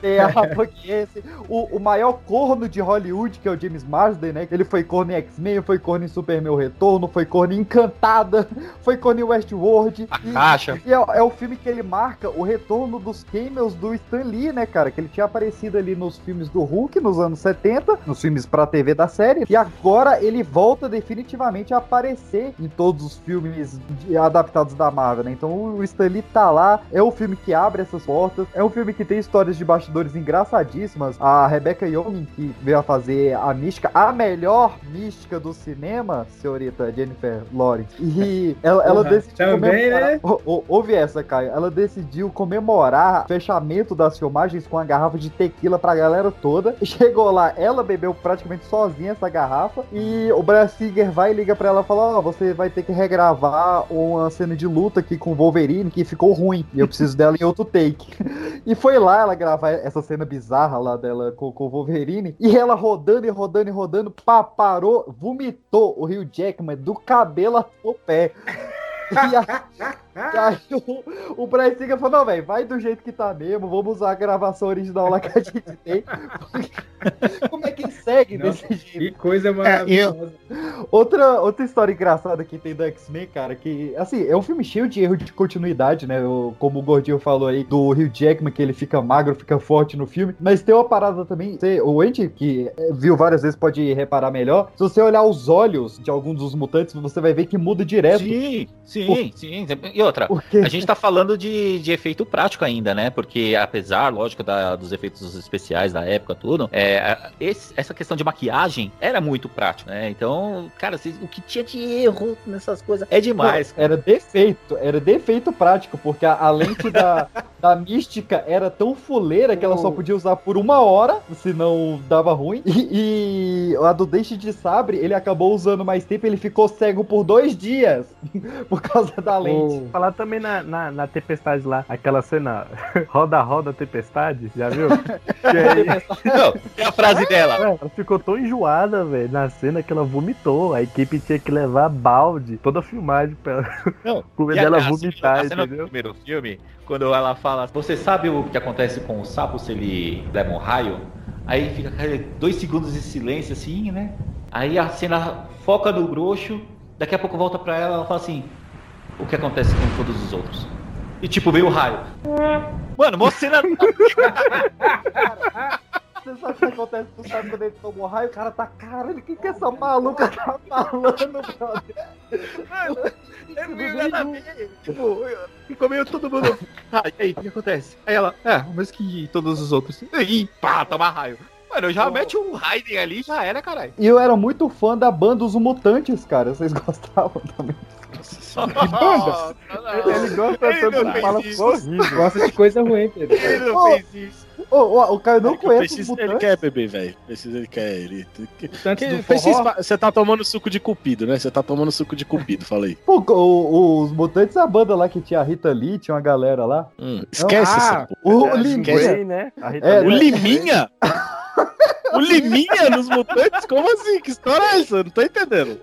Tem a Rapoquense, o, o maior corno de Hollywood, que é o James Marsden, né, ele foi corno em X-Men, foi corno em Superman o Retorno, foi corno em Encantada, foi corno em Westworld. e- caixa. e é, é o filme que ele marca o retorno dos cameos do Stan Lee, né, cara? Que ele tinha aparecido ali nos filmes do Hulk nos anos 70, nos filmes pra TV da série. E agora ele volta definitivamente a aparecer em todos os filmes de- adaptados da Marvel, né? Então o Stan Lee tá lá, é o filme que abre essas portas, é um filme que tem histórias de bastidores engraçadíssimas. A Rebecca Yeoman, que veio a fazer a mística, a melhor mística do cinema, senhorita Jennifer Lawrence. E ela, ela Porra, decidiu também, comemorar- né? Ô, ô, Ouve essa, Caio. Ela decidiu comemorar o fechamento das filmagens com a garrafa de tequila pra galera toda. Chegou lá, ela bebeu praticamente sozinha essa garrafa. E o Brian vai e liga pra ela e fala: Ó, você vai ter que regravar uma cena de luta aqui com o Wolverine que ficou ruim. E eu preciso dela em outro take. E foi lá ela gravar essa cena bizarra lá dela com, com o Wolverine. E ela rodando e rodando e rodando, pá, parou, vomitou o Rio Jackman do cabelo até o pé. E, a- e aí o, o Brian Singer falou, não, velho, vai do jeito que tá mesmo, vamos usar a gravação original lá que a gente tem. Como é que segue desse jeito? Que coisa É, maravilhosa. Outra, outra história engraçada que tem do X-Men, cara, que, assim, é um filme cheio de erro de continuidade, né? Como o Gordinho falou aí, do Hugh Jackman, que ele fica magro, fica forte no filme. Mas tem uma parada também, você, o Andy, que eh, viu várias vezes, pode reparar melhor. Se você olhar os olhos de alguns dos mutantes, você vai ver que muda direto. Sim, sim, sim. E outra, a gente tá falando de, de efeito prático ainda, né? Porque apesar, lógico, da- dos efeitos especiais da época, tudo, é, esse- essa questão de maquiagem era muito prático, né? Então, cara, o que tinha de erro nessas coisas é demais. Pô, Era defeito, era defeito prático, porque a, a lente da, da mística era tão fuleira que ela só podia usar por uma hora, senão dava ruim. E, e a do Dente de Sabre, ele acabou usando mais tempo, ele ficou cego por dois dias por causa da lente. Falar também na, na, na tempestade lá, aquela cena roda, roda, tempestade, já viu? Que aí- Não, é a frase dela. É, ela ficou tão enjoada, velho, na cena que ela vomitou. A equipe tinha que levar balde, toda a filmagem pra ela com medo a- dela a vomitar, a cena do entendeu? primeiro filme, quando ela fala, você sabe o que acontece com o sapo se ele leva um raio? Aí fica dois segundos de silêncio assim, né? Aí a cena foca no grosso, daqui a pouco volta pra ela, ela fala assim, o que acontece com todos os outros? E tipo, veio o raio. Mano, mó cena... Você sabe o que acontece? Tu sabe quando ele tomou raio, o cara tá, caralho, o que que essa maluca tá falando, brother? Tipo, ficou meio todo mundo. Ah, e aí, o que acontece? Aí ela, é, mas que todos os outros. Ih, pá, toma raio. Mano, já mete um Raiden ali já era, caralho. E eu era muito fã da banda Os Mutantes, cara. Vocês gostavam também? Que banda? Ele gosta Ele tanto de fala horrível. Gosta de coisa ruim, Pedro. Ele não Ô, fez isso. Ô, ô, o Caio não É conhece os precisa- Ele Mutantes. quer beber, velho. Precisa, ele quer. Ele... Que- do Precisa-? Você tá tomando suco de cupido, né? Você tá tomando suco de cupido, falei. Pô, o- os Mutantes é a banda lá que tinha a Rita Lee, tinha uma galera lá. esquece ah, essa porra. O, É, Liminha. né? É, o né? Liminha? o Liminha nos mutantes? Como assim? Que história é essa? Eu não tô entendendo.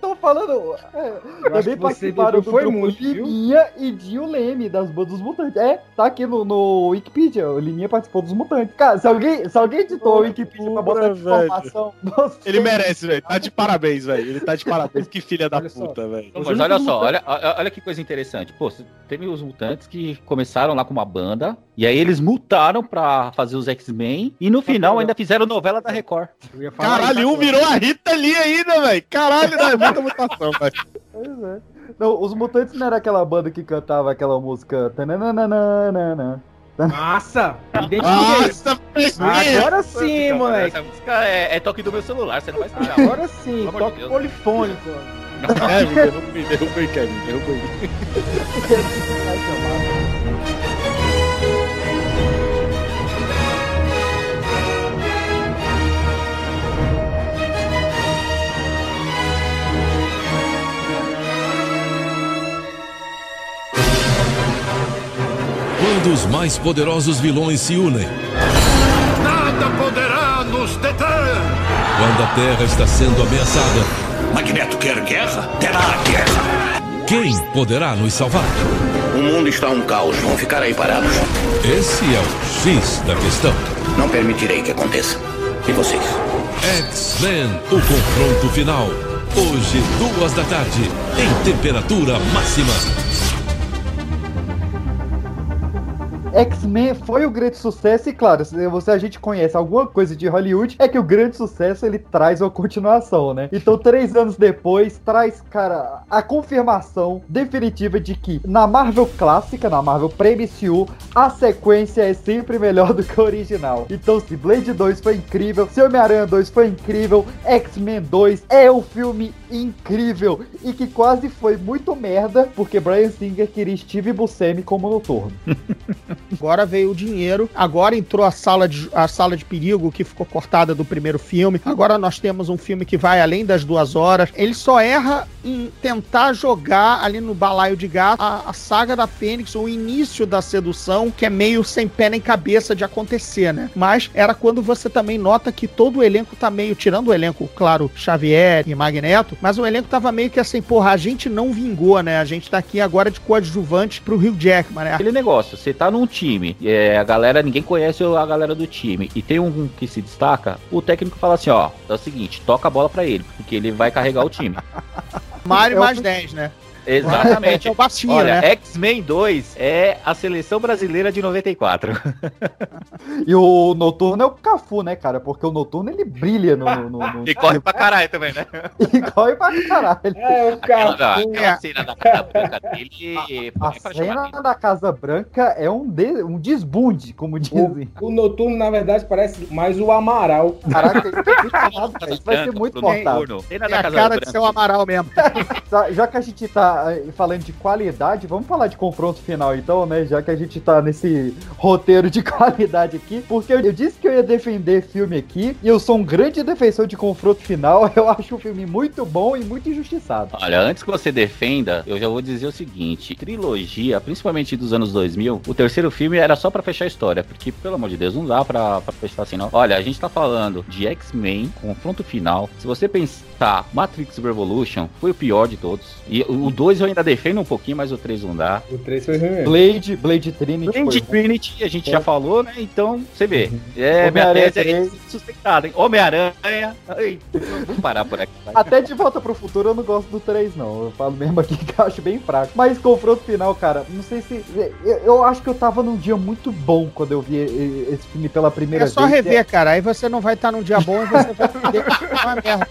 Tô falando. É, também participaram do foi grupo muito, viu? Liminha e Dio Leme das bandas dos Mutantes. É, tá aqui no, no Wikipedia. O Liminha participou dos Mutantes. Cara, se alguém, se alguém editou o Wikipedia pra botar velho. informação. você- Ele merece, velho. Tá de parabéns, velho. Ele tá de parabéns. Que filha da Olha puta, velho. Mas olha só, olha, olha que coisa interessante. Pô, teve os mutantes que começaram lá com uma banda, e aí eles mutaram pra fazer os X-Men, e no final ainda fizeram novela da Record. Caralho, um virou a Rita ali ainda, velho. Caralho, não, é muita mutação, velho. Pois é. Não, os Mutantes não era aquela banda que cantava aquela música. tananana, Nossa! Nossa, Agora sim, moleque. Essa música é, é toque do meu celular, você não vai esperar. Agora sim, de toque Deus. polifônico. É, me derruba, me derruba aí, Kevin, me derruba Quando os mais poderosos vilões se unem. Nada poderá nos deter! Quando a Terra está sendo ameaçada. Magneto quer guerra? Terá guerra! Quem poderá nos salvar? O mundo está um caos, vão ficar aí parados. Esse é o X da questão. Não permitirei que aconteça. E vocês? X-Men, o confronto final. Hoje, duas da tarde, em temperatura máxima. X-Men foi o grande sucesso e claro, se você a gente conhece alguma coisa de Hollywood, é que o grande sucesso ele traz uma continuação, né? Então, três anos depois, traz, cara, a confirmação definitiva de que na Marvel clássica, na Marvel pré-MCU, a sequência é sempre melhor do que a original. Então, se Blade 2 foi incrível, se Homem-Aranha 2 foi incrível, X-Men 2 é um filme incrível e que quase foi muito merda, porque Brian Singer queria Steve Buscemi como noturno. Agora veio o dinheiro, agora entrou a sala, de, a sala de perigo que ficou cortada do primeiro filme. Agora nós temos um filme que vai além das duas horas. Ele só erra em tentar jogar ali no balaio de gato a, a saga da Fênix, o início da sedução, que é meio sem pé nem cabeça de acontecer, né? Mas era quando você também nota que todo o elenco tá meio, tirando o elenco, claro, Xavier e Magneto, mas o elenco tava meio que assim, porra, a gente não vingou, né? A gente tá aqui agora de coadjuvante pro Rio Jackman, né? Aquele negócio, você tá num time, é, a galera, ninguém conhece a galera do time, e tem um que se destaca, o técnico fala assim, ó, é o seguinte, toca a bola pra ele, porque ele vai carregar o time. Mário É mais 10, né? Exatamente. É o baixinho, Olha, né? X-Men 2 é a seleção brasileira de 94. E o Noturno é o Cafu, né, cara? Porque o Noturno ele brilha no. no, no- E corre pra caralho também, né? e corre pra caralho. É, o Aquela, cara. aquela cena da cara branca dele. A chamar cena da Casa Branca é um, de, um desbunde, como dizem. O noturno, na verdade, parece mais o Amaral. Caraca, isso é muito errado, cara. Isso vai ser muito cortado. Cena É da a Casa cara de Branca. seu Amaral mesmo. Já que a gente tá falando de qualidade, vamos falar de confronto final então, né? Já que a gente tá nesse roteiro de qualidade aqui. Porque eu, eu disse que eu ia defender filme aqui, e eu sou um grande defensor de confronto final. Eu acho o filme muito bom e muito injustiçado. Olha, antes que você defenda, eu já vou dizer o seguinte: trilogia, principalmente dos anos 2000, o terceiro filme era só pra fechar a história, porque, pelo amor de Deus, não dá pra, pra fechar assim, não. Olha, a gente tá falando de X-Men, confronto final. Se você pensar, Matrix Revolution foi o pior de todos. E o 2 eu ainda defendo um pouquinho, mas o 3 não dá. O 3 foi ruim mesmo. Blade, Blade Trinity. Blade foi- Trinity, a gente já falou, né? Então, você vê. Uhum. É, minha tese é 3. sustentada, hein? Homem-Aranha. Vamos parar por aqui. vai. Até de volta pro futuro eu não gosto do 3, não. Eu falo mesmo aqui que eu acho bem fraco. Mas confronto final, cara, não sei se. Eu, eu acho que eu tava num dia muito bom quando eu vi esse filme pela primeira É só vez. rever, cara. Aí você não vai estar num dia bom e você vai entender que é uma merda.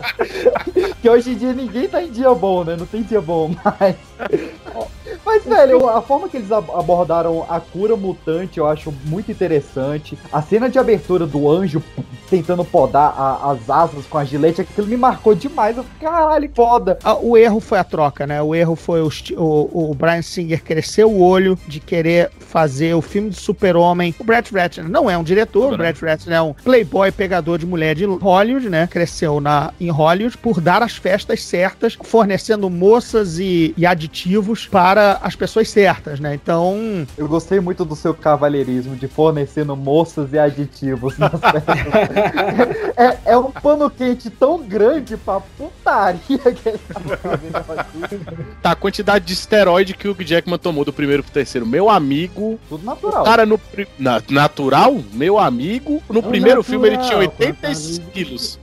Que hoje em dia ninguém tá em dia bom, né? Não tem dia bom mais. Mas, velho, a forma que eles ab- abordaram a cura mutante eu acho muito interessante. A cena de abertura do anjo tentando podar a- as asas com a gilete, aquilo me marcou demais. Eu fiquei, caralho, foda. Ah, O erro foi a troca, né? O erro foi o, o, o Brian Singer crescer o olho de querer fazer o filme do super-homem. O Brett Ratner não é um diretor, o Brett Ratner é um playboy pegador de mulher de Hollywood, né? Cresceu na, em Hollywood por dar as festas certas, fornecendo moças e, e aditivos para as pessoas certas, né? Então, Eu gostei muito do seu cavalheirismo de fornecendo moças e aditivos nas festas. é, é um pano quente tão grande pra putaria que ele tá. Tá, a quantidade de esteroide que o Jackman tomou do primeiro pro terceiro. Meu amigo. Tudo natural. Cara, no. Na, natural? Meu amigo. No primeiro filme ele tinha natural, 86 quilos.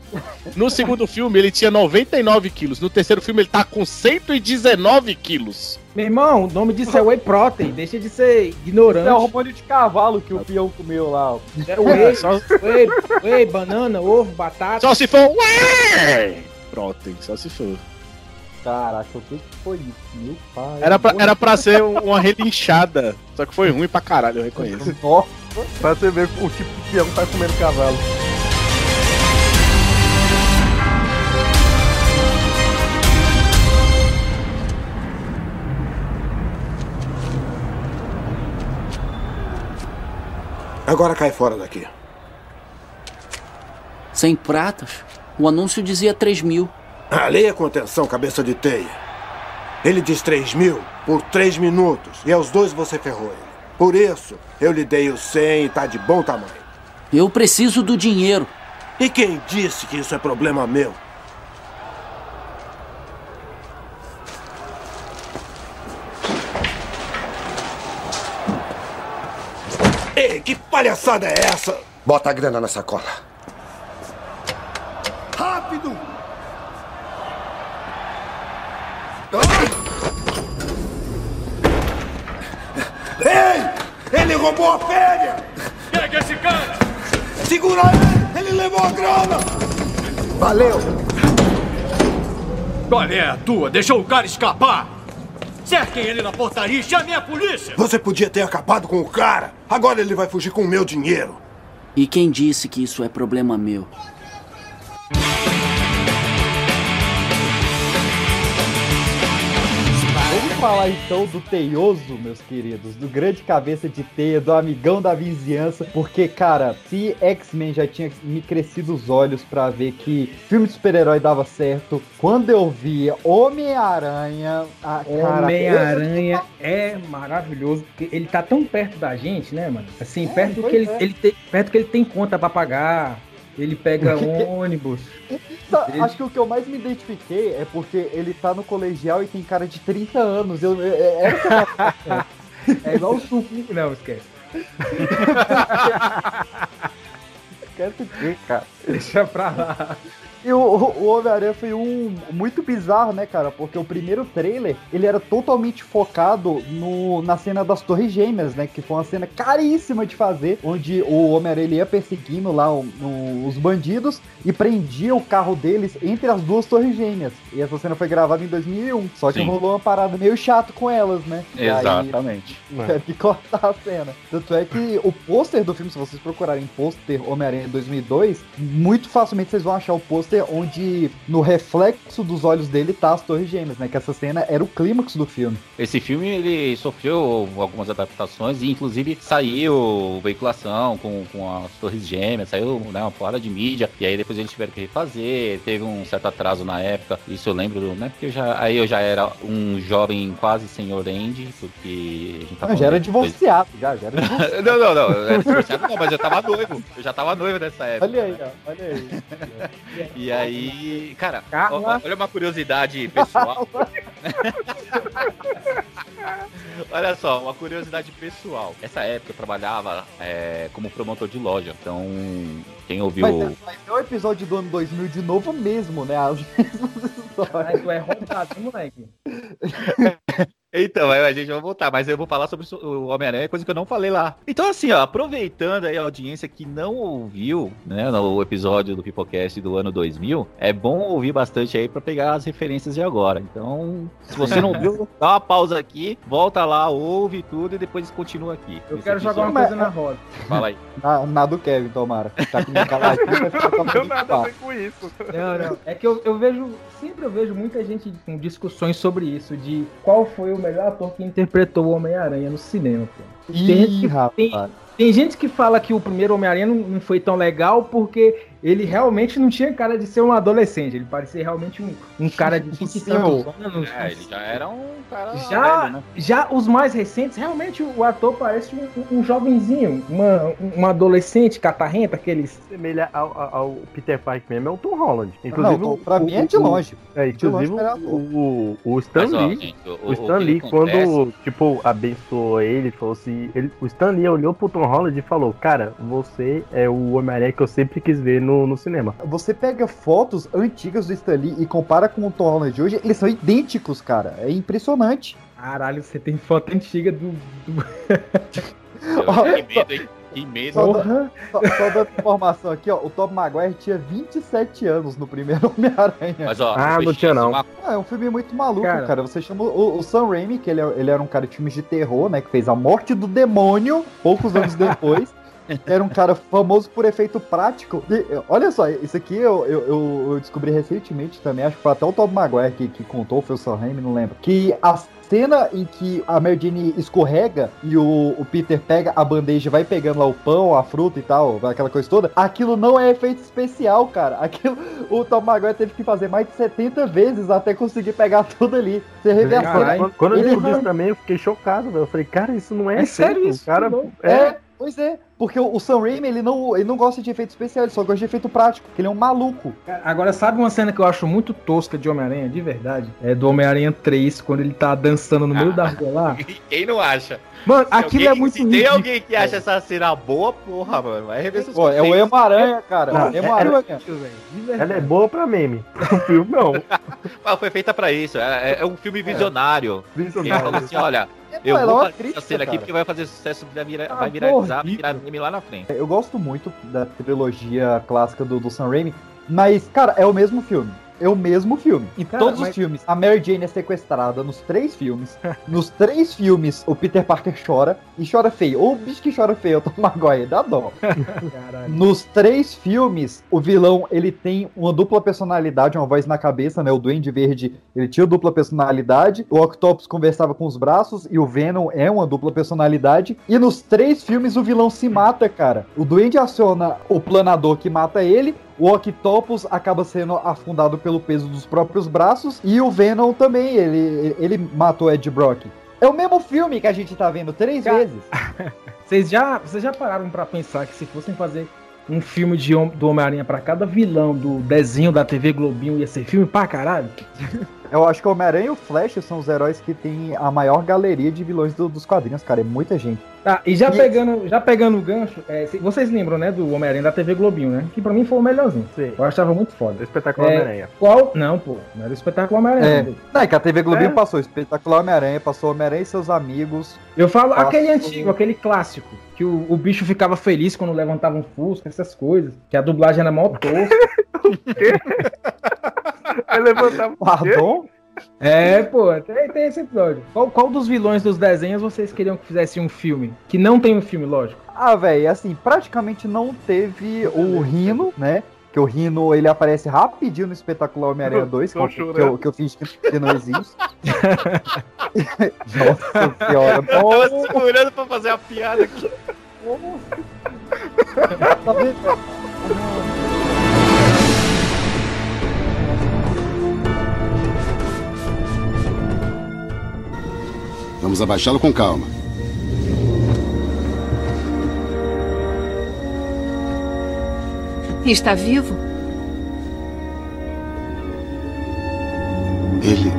No segundo filme ele tinha 99 quilos. No terceiro filme ele tá com 119 quilos. Meu irmão, o nome disso é whey protein. Deixa de ser ignorante. É o hormônio de cavalo que o peão comeu lá. ó. É whey, whey, whey, banana, ovo, batata. Só se for. Ué! Prótein, só se for. Caraca, o que foi isso? Meu pai. Era pra, era pra ser um- uma relinchada. Só que foi ruim pra caralho, eu reconheço. Nossa. Pra você ver o tipo de peão que tá comendo cavalo. Agora cai fora daqui. Sem pratas? O anúncio dizia 3 mil. Ah, leia com atenção, cabeça de teia. Ele diz 3 mil por 3 minutos. E aos dois você ferrou ele. Por isso, eu lhe dei o 100 e tá de bom tamanho. Eu preciso do dinheiro. E quem disse que isso é problema meu? Ei, que palhaçada é essa? Bota a grana na sacola. Rápido! Ei! Ele roubou a fêmea! Pega esse cara! Segura ele! Ele levou a grana! Valeu! Qual é a tua? Deixou o cara escapar! Cerquem ele na portaria e chamem a polícia! Você podia ter acabado com o cara. Agora ele vai fugir com o meu dinheiro. E quem disse que isso é problema meu? Falar então do Teioso, meus queridos, do grande cabeça de teia, do amigão da vizinhança, porque, cara, se X-Men já tinha me crescido os olhos pra ver que filme de super-herói dava certo, quando eu via Homem-Aranha, Homem-Aranha é maravilhoso, porque ele tá tão perto da gente, né, mano? Assim, perto, pois que ele, é. ele tem, perto que ele tem conta pra pagar, ele pega que- ônibus. Tá, Acho que o que eu mais me identifiquei é porque ele tá no colegial e tem cara de 30 anos. Eu, eu- é, eu tava- É igual o Suco. Não, esquece. Esquece o quê, cara? Deixa pra lá. E o, o Homem-Aranha foi um muito bizarro, né, cara? Porque o primeiro trailer, ele era totalmente focado no, na cena das Torres Gêmeas, né? Que foi uma cena caríssima de fazer, onde o Homem-Aranha ele ia perseguindo lá o- o- os bandidos e prendia o carro deles entre as duas Torres Gêmeas. E essa cena foi gravada em 2001. Só que Sim. rolou uma parada meio chato com elas, né? Exatamente. Teve que cortar a cena. Tanto é que o pôster do filme, se vocês procurarem pôster Homem-Aranha 2002, muito facilmente vocês vão achar o pôster onde no reflexo dos olhos dele tá as Torres Gêmeas, né? Que essa cena era o clímax do filme. Esse filme ele sofreu algumas adaptações e inclusive saiu veiculação com, com as Torres Gêmeas, saiu né, uma porrada de mídia e aí depois eles tiveram que refazer, teve um certo atraso na época, isso eu lembro, né? Porque eu já, aí eu já era um jovem quase senhor Andy, porque a gente tá Não, já era divorciado, já, já era divorciado. não, não, não, divorciado não, mas eu tava noivo, eu já tava noivo nessa época. Olha aí, ó, olha aí. E aí, cara, ó, olha uma curiosidade pessoal. Olha só, uma curiosidade pessoal. Essa época eu trabalhava é, como promotor de loja. Então, quem ouviu. Mas, é- mas é o episódio do ano 2000 de novo mesmo, né? As mesmas histórias. Aí tu é roubado, moleque. Então, aí a gente vai voltar, mas eu vou falar sobre o Homem-Aranha, coisa que eu não falei lá. Então, assim, ó, aproveitando aí a audiência que não ouviu, né, no episódio do Pipocast do ano 2000, é bom ouvir bastante aí pra pegar as referências de agora. Então, se você não ouviu, dá uma pausa aqui, volta lá, ouve tudo e depois continua aqui. Eu Esse quero jogar uma episódio. coisa na roda. Fala aí. Na, na do Kevin, tomara. Tá com Não mão nada a ver com isso. Não, não. É que eu, eu vejo, sempre eu vejo muita gente com discussões sobre isso, de qual foi o melhor ator que interpretou o Homem-Aranha no cinema, pô. Ih, Tem gente que- tem- Tem gente que fala que o primeiro Homem-Aranha não, não foi tão legal porque ele realmente não tinha cara de ser um adolescente. Ele parecia realmente um, um cara de 20 e tantos anos. É, ele já era um cara Já, velho, né? já os mais recentes, realmente o ator parece um, um jovenzinho, uma, uma adolescente catarrenta, aqueles. Semelha ao, ao- ao Peter Parker mesmo, é o Tom Holland. Inclusive, Não, o- pra mim é de o- longe. É, De longe inclusive era ator. o, o, o Stan Mas, ó, Lee. gente, o- o, o Stan Lee, quando, tipo, abençoou ele, falou assim. Ele, o Stan Lee olhou pro Tom Holland e falou: Cara, você é o Homem-Aranha que eu sempre quis ver no, no cinema. Você pega fotos antigas do Stan Lee e compara com o Tom Holland de hoje, eles são idênticos, cara. É impressionante. Caralho, você tem foto antiga do. do... Fiquei medo, hein? Que medo. Só, da- só, só dando informação aqui, ó. O Tom Maguire tinha 27 anos no primeiro Homem-Aranha. Mas, ó, Ah, não tinha não. Ah, é um filme muito maluco, Cara. cara. Você chama o, o Sam Raimi, que ele, é- ele era um cara de filmes de terror, né? Que fez A Morte do Demônio, poucos anos depois. Era um cara famoso por efeito prático. E, olha só, isso aqui eu, eu, eu- descobri recentemente também. Acho que foi até o Tom Maguire que, que contou, foi o Sam Raimi, não lembro. Que a cena em que a Mary Jane escorrega e o, o Peter pega a bandeja e vai pegando lá o pão, a fruta e tal, aquela coisa toda, aquilo não é efeito especial, cara. Aquilo, o Tom Maguire teve que fazer mais de 70 vezes até conseguir pegar tudo ali. Você revê a cena. quando, eu descobri isso também, eu fiquei chocado, velho. Eu falei, cara, isso não é, É sério efeito, isso? O cara, louco. é, É, pois é. Porque o, Sam Raimi, ele não, ele não gosta de efeito especial, ele só gosta de efeito prático, porque ele é um maluco. Agora, sabe uma cena que eu acho muito tosca de Homem-Aranha, de verdade? É do Homem-Aranha 3, quando ele tá dançando no meio da rua lá. Quem não acha? Mano, Se aquilo alguém- é muito Se tem alguém que acha essa cena boa, porra, mano, vai rever seus Pô, é o conceitos. Emo-Aranha, cara. Não, o Emo-Aranha. ela é boa pra meme. O filme não. Ah, foi feita pra isso. É, é um filme visionário. Visionário. Ele falou assim: olha, É, eu ela é vou fazer essa cena aqui porque vai fazer sucesso, vai, virar, Ah, vai viralizar, virar meme lá na frente. Eu gosto muito da trilogia clássica do, do Sam Raimi, mas, cara, é o mesmo filme. É o mesmo filme. Em Cara, todos mas- os filmes, a Mary Jane é sequestrada nos três filmes. nos três filmes, o Peter Parker chora e chora feio. Ou o bicho que chora feio é o Tom Maguire, dá dó. Caralho. Nos três filmes, o vilão ele tem uma dupla personalidade, uma voz na cabeça, né? O Duende Verde ele tinha dupla personalidade, o Octopus conversava com os braços e o Venom é uma dupla personalidade. E nos três filmes o vilão se mata, cara. O Duende aciona o planador que mata ele. O Octopus acaba sendo afundado pelo peso dos próprios braços. E o Venom também, ele, ele matou Ed Brock. É o mesmo filme que a gente tá vendo três Cara, vezes. Vocês já, vocês já pararam pra pensar que se fossem fazer um filme de, do Homem-Aranha pra cada vilão do desenho da TV Globinho ia ser filme pra caralho? Eu acho que o Homem-Aranha e o Flash são os heróis que têm a maior galeria de vilões do- dos quadrinhos, cara. É muita gente. Tá, e já E- pegando, já pegando o gancho, é, se- vocês lembram, né, do Homem-Aranha da TV Globinho, né? Que pra mim foi o melhorzinho. Sim. Eu achava muito foda. O espetáculo É, Homem-Aranha. Qual? Não, pô, não era o espetáculo Homem-Aranha. É. é que a TV Globinho É. passou espetacular Homem-Aranha, passou Homem-Aranha e seus amigos. Eu falo Nossa. aquele antigo, aquele clássico, que o, o bicho ficava feliz quando levantava um fusca, essas coisas, que a dublagem era mó tosca. Aí levantava o quê? Pardon? É, pô, tem, tem esse episódio. Qual, qual dos vilões dos desenhos vocês queriam que fizesse um filme? Que não tem um filme, lógico. Ah, velho, assim, praticamente não teve o Rino, né? Que o Rino, ele aparece rapidinho no espetacular Homem-Aranha 2, que, eu- que, eu, que eu fiz que, que não existe. Nossa senhora. Tava Oh, segurando pra fazer a piada aqui. tá vendo? Vamos abaixá-lo com calma. Está vivo? Ele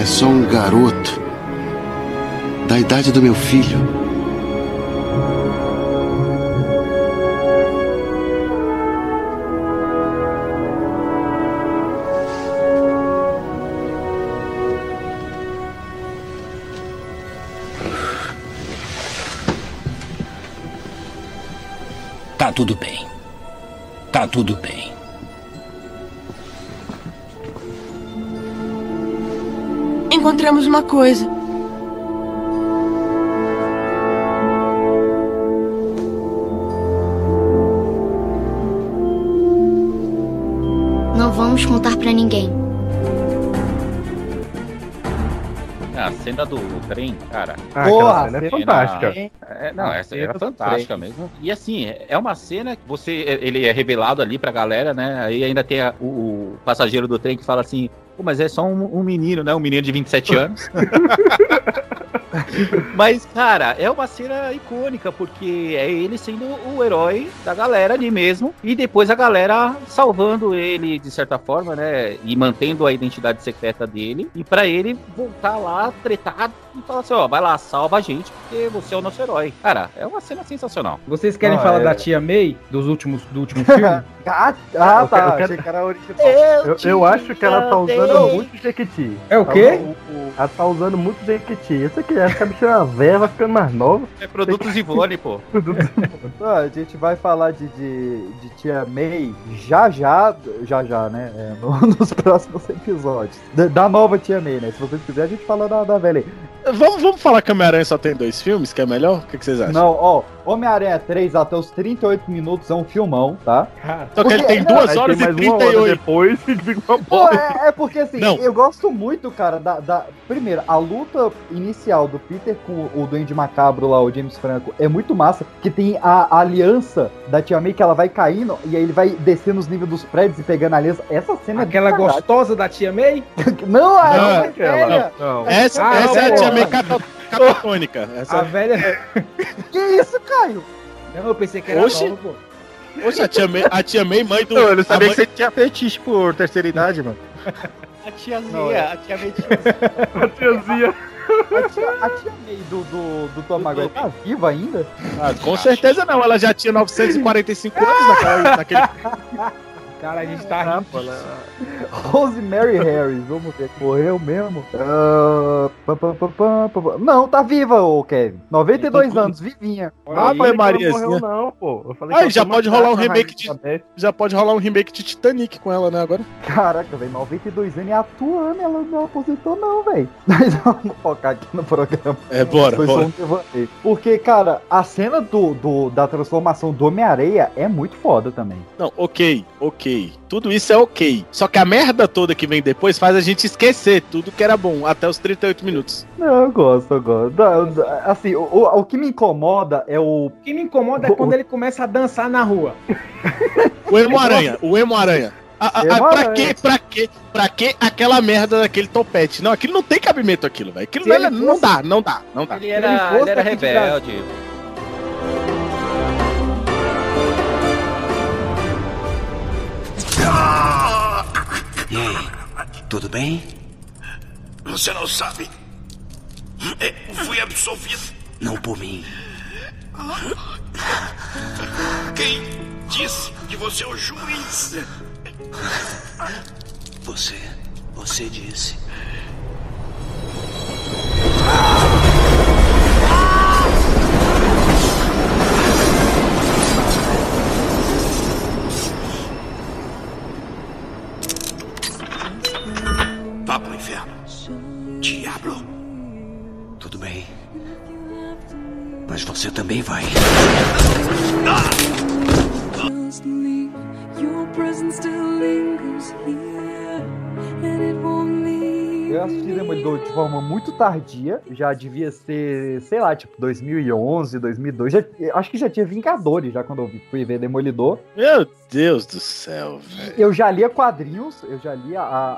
é só um garoto da idade do meu filho. Tá tudo bem. Tá tudo bem. Encontramos uma coisa. Não vamos contar pra ninguém. A cena do trem, cara. Ah, Porra, aquela cena é fantástica. É, não, A essa era fantástica mesmo. E assim, é- é uma cena que você. Ele é revelado ali pra galera, né? Aí ainda tem a- o, o passageiro do trem que fala assim. Pô, mas é só um, um menino, né? Um menino de 27 anos. Mas, cara, é uma cena icônica, porque é ele sendo o herói da galera ali mesmo. E depois a galera salvando ele, de certa forma, né? E mantendo a identidade secreta dele. E pra ele voltar lá, tretar e falar assim: ó, vai lá, salva a gente, porque você é o nosso herói. Cara, é uma cena sensacional. Vocês querem Não, falar é- da tia May, dos últimos, do último filme? Ah, ah, Eu tá. quero- eu quero- Achei que era a original. Eu, eu acho que ela tá usando muito Jequiti. É o quê? Ela tá usando muito Jequiti. Isso aqui, acho que a bicha é uma velha, vai ficando mais nova. É produtos Ivone, pô. A gente vai falar de, de, de Tia May já já, já já, né? É, no- nos próximos episódios. Da, da nova Tia May, né? Se vocês quiserem, a gente fala da, da velha aí. Vamos, vamos falar que Homem-Aranha só tem dois filmes, que é melhor? O que, que vocês acham? Não, ó, Homem-Aranha 3 até os 38 minutos é um filmão, tá? Só que ele tem Porque- duas não, horas e mais uma hora 38. depois fica uma Pô, é, é porque assim, Não. eu gosto muito, cara, da, da- Primeiro, a luta inicial do Peter com o Duende Macabro lá, o James Franco, é muito massa, que tem a, a aliança da Tia May que ela vai caindo e aí ele vai descendo os níveis dos prédios e pegando a aliança. Essa cena Aquela é do caralho. gostosa da tia May? Não, a Não, ela aquela, velha. não. Essa, Ah, essa é a não, tia. May catatônica. Essa A velha. Que isso, Caio? Não, eu pensei que era Oxi. nova, pô. Poxa, a tia May, a tia May mãe do. Eu não sabia mãe- que você tinha fetiche por terceira idade, mano. A tiazinha, Não, é. a tia May A tiazinha. A tia, a tia May do, do, do Tom Maguire tá viva ainda? Ah, com certeza não, ela já tinha 945 anos naquela, naquele. Cara, a gente tá rindo. Rosemary Harris, vamos ver. Morreu mesmo? Pam, pam, pam, pam, pam, pam. Não, tá viva, ô Kevin. 92 anos, vivinha. Ah, pai Não Mariazinha. morreu não, pô. Eu falei Ah, já foi pode rolar um remake de. Já pode rolar um remake de Titanic com ela, né, agora? Caraca, velho, 92 anos e atuando, ela não aposentou não, velho. Mas vamos focar aqui no programa. É, bora, Foi só bora. um. Porque, cara, a cena do, do- da transformação do Homem-Areia é muito foda também. Não, ok, ok. Tudo isso é ok. Só que a merda toda que vem depois faz a gente esquecer tudo que era bom, até os 38 minutos. Não, eu gosto, eu gosto. Assim, o, o- o que me incomoda é o. O que me incomoda é quando ele começa a dançar na rua. O Emo-Aranha, o Emo-Aranha. Ah, ah, ah, pra Emo-Aranha. quê? Pra quê? Pra quê aquela merda daquele topete? Não, aquilo não tem cabimento aquilo, velho. Aquilo Se não, ele não fosse- dá, não dá, não dá. Ele ele era, fosse ele era rebelde. E aí, tudo bem? Você não sabe. Eu fui absolvido. Não por mim. Quem disse que você é o juiz? Você. Você disse. Diablo. Tudo bem. Mas você também vai. Your presence still lingers here, Eu assisti Demolidor de forma muito tardia. Já devia ser, sei lá, tipo 2011, 2002. Já- acho que já tinha Vingadores já quando eu vi- fui ver Demolidor. Meu Deus do céu, velho. Eu já lia quadrinhos, eu já lia a,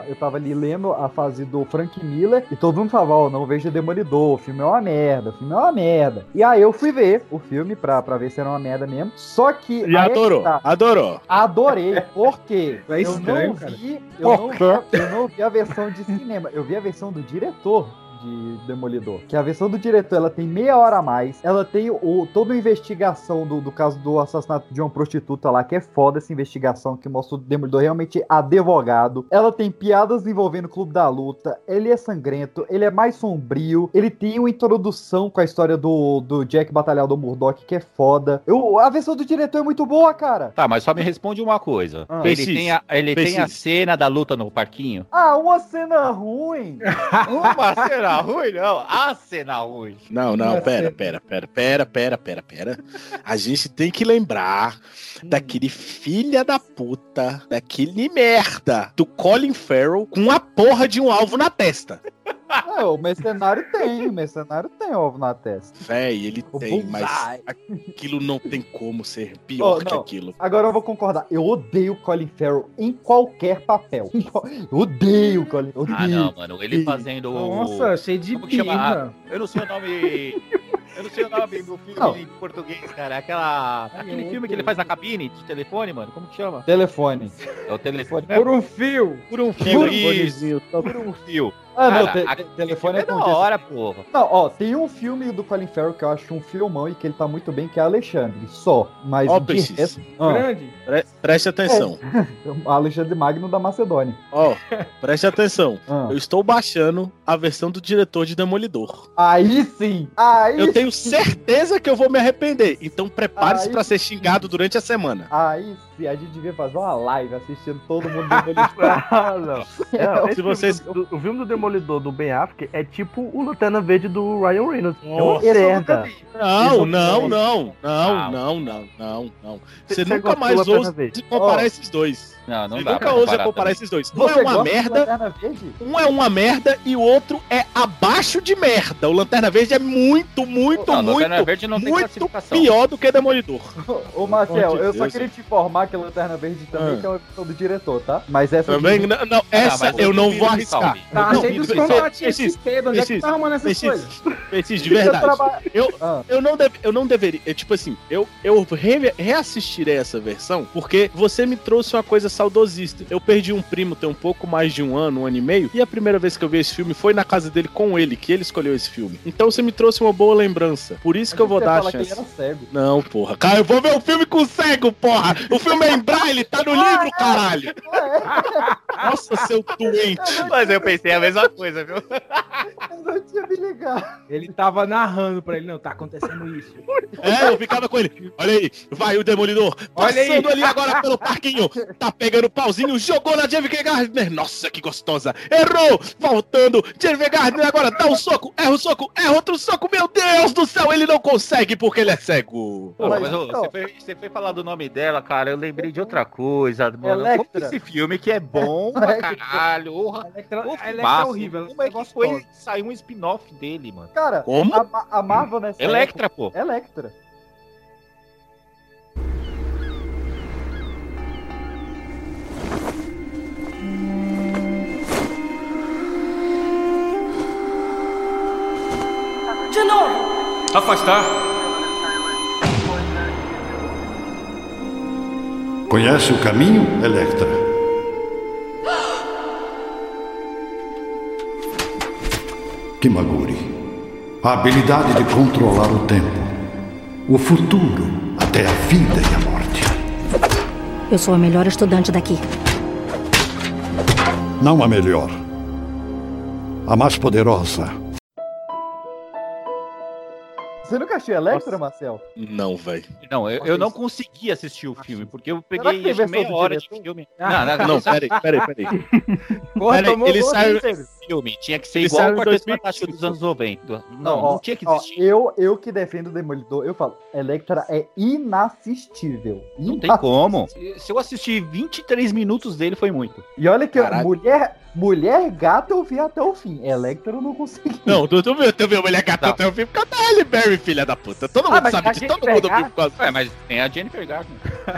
a- Eu tava ali lendo a fase do Frank Miller e todo mundo falava, ó, não veja Demolidor, o filme é uma merda, o filme é uma merda. E aí eu fui ver o filme pra, pra ver se era uma merda mesmo. Só que. E é adorou, tá. adorou. Adorei, porque É estranho, eu não cara. vi, eu não, Por vi, quê? eu não vi a versão de cinema, eu vi a versão do diretor de Demolidor. Que a versão do diretor, ela tem meia hora a mais, ela tem o, toda a investigação do, do caso do assassinato de uma prostituta lá, que é foda essa investigação, que mostra o Demolidor realmente advogado. Ela tem piadas envolvendo o Clube da Luta, ele é sangrento, ele é mais sombrio, ele tem uma introdução com a história do, do Jack Batalhador Murdock, que é foda. Eu, a versão do diretor é muito boa, cara. Tá, mas só me responde uma coisa. Ah. ele tem, a, ele tem a cena da luta no parquinho? Ah, uma cena ruim. Uma cena ruim, não. A cena ruim. Não, não, Nossa. pera, pera, pera, pera, pera, pera, pera. A gente tem que lembrar daquele filha da puta, daquele merda do Colin Farrell com a porra de um alvo na testa. É, o mercenário tem, o mercenário tem ovo na testa. Véi, ele O tem, mas bullseye. aquilo não tem como ser pior Oh, que não. aquilo. Agora eu vou concordar. Eu odeio o Colin Farrell em qualquer papel. Eu odeio o Colin. Odeio. Ah, não, mano. Ele fazendo o. Nossa, cheio de Como que chama? birra. Eu não sei o nome. Eu não sei o nome do filme Não. em português, cara. Aquela. Aquele filme que ele faz na cabine de telefone, mano. Como que chama? Telefone. É o telefone. Por um fio. Por um fio. Por Isso. Por um fio. Ah, não, Cara, te- telefone é é da com hora, porra. Não, ó, tem um filme do Colin Farrell que eu acho um filmão e que ele tá muito bem, que é Alexandre, só. Mas Ó, de resto- Ah. Grande. Pre- preste atenção. Alexandre Magno da Macedônia. Ó, preste atenção. Ah. Eu estou baixando a versão do diretor de Demolidor. Aí sim! Aí Eu tenho certeza que eu vou me arrepender. Então prepare-se pra ser xingado durante a semana. Aí sim, a gente devia fazer uma live assistindo todo mundo Demolidor. Ah, não. É, Se vocês- filme do- o filme do Demolidor do Ben Affleck é tipo o Lanterna Verde do Ryan Reynolds. É uma Nossa. Não, não, não, Não. não, não, não, não, não. Você Você nunca mais de comparar esses dois. Não, não dá nunca ousa comparar comparar esses dois. Um Você é uma merda, um é uma merda e o outro é abaixo de merda. O Lanterna Verde é muito, muito, Não, muito, Lanterna Verde não tem muito classificação. pior do que Demolidor. Ô, Marcel, eu só queria te informar que a Lanterna Verde também Ah. tem uma opção do diretor, tá? Mas essa Também, aqui- não, não, essa mas eu eu não vou arriscar. Tá Não, cheio dos Peixes, XP, de onde é que tá arrumando essas coisas? Peixes, de Eu verdade. traba- Eu, Ah. eu, não deve, eu não deveria. é, tipo assim, eu, eu re- reassistirei essa versão porque você me trouxe uma coisa saudosista. Eu perdi um primo tem um pouco mais de um ano, um ano e meio, e a primeira vez que eu vi esse filme foi na casa dele com ele, que ele escolheu esse filme. Então você me trouxe uma boa lembrança. Por isso que eu vou dar a fala que ele chance. era cego. Não, porra. Cara, eu vou ver o filme com cego, porra! O filme é em braille, tá no livro, caralho! Nossa, seu doente! Mas eu pensei a mesma coisa, viu? Eu não tinha me ligado. Ele tava narrando pra ele, não, tá acontecendo isso. É, eu ficava com ele. Olha aí, vai o Demolidor. Olha aí. Passando ali agora pelo parquinho. Tá pegando pauzinho, jogou na Jennifer Gardner. Nossa, que gostosa. Errou, voltando. Jennifer Gardner agora dá um soco, erra o soco, erra outro soco. Meu Deus do céu, ele não consegue porque ele é cego. Pô, Mas mas, ô, então- você, foi, você foi falar do nome dela, cara. Eu lembrei de outra coisa, mano. Electra. Como esse filme que é bom pra caralho. Electra, Pô, é horrível. Como é que foi sair um spin-off dele, mano? Cara, Como? A, a Marvel nessa Electra, pô. época- Electra. De novo! Afastar. Conhece o caminho, Electra? Kimaguri. A habilidade de controlar o tempo. O futuro, até a vida e a morte. Eu sou a melhor estudante daqui. Não a melhor. A mais poderosa. Você nunca assistiu Electra, Marcel? Não, velho. Não, eu, eu não consegui assistir o filme, porque eu peguei acho, meia hora de diretor? filme. Ah, Não, peraí, peraí, peraí. Porra, Peraí, tomou ele saiu- filme. Tinha que ser Ele igual o Quarteto 2005. Fantástico dos anos 90. Não, ó, não tinha que ó, existir. eu, eu que defendo o Demolidor, eu falo, Electra é inassistível. Não tem Inassistível. como. Se eu assistir 23 minutos dele, foi muito. E olha que Caralho. mulher, mulher gata eu vi até o fim. Electra eu não consegui. Não, tu, tu viu, tu viu, mulher gata Não. até o filme por causa da Halle Berry, filha da puta. Todo Ah, mundo sabe disso, Jennifer todo mundo viu por causa. É, mas tem a Jennifer Garner.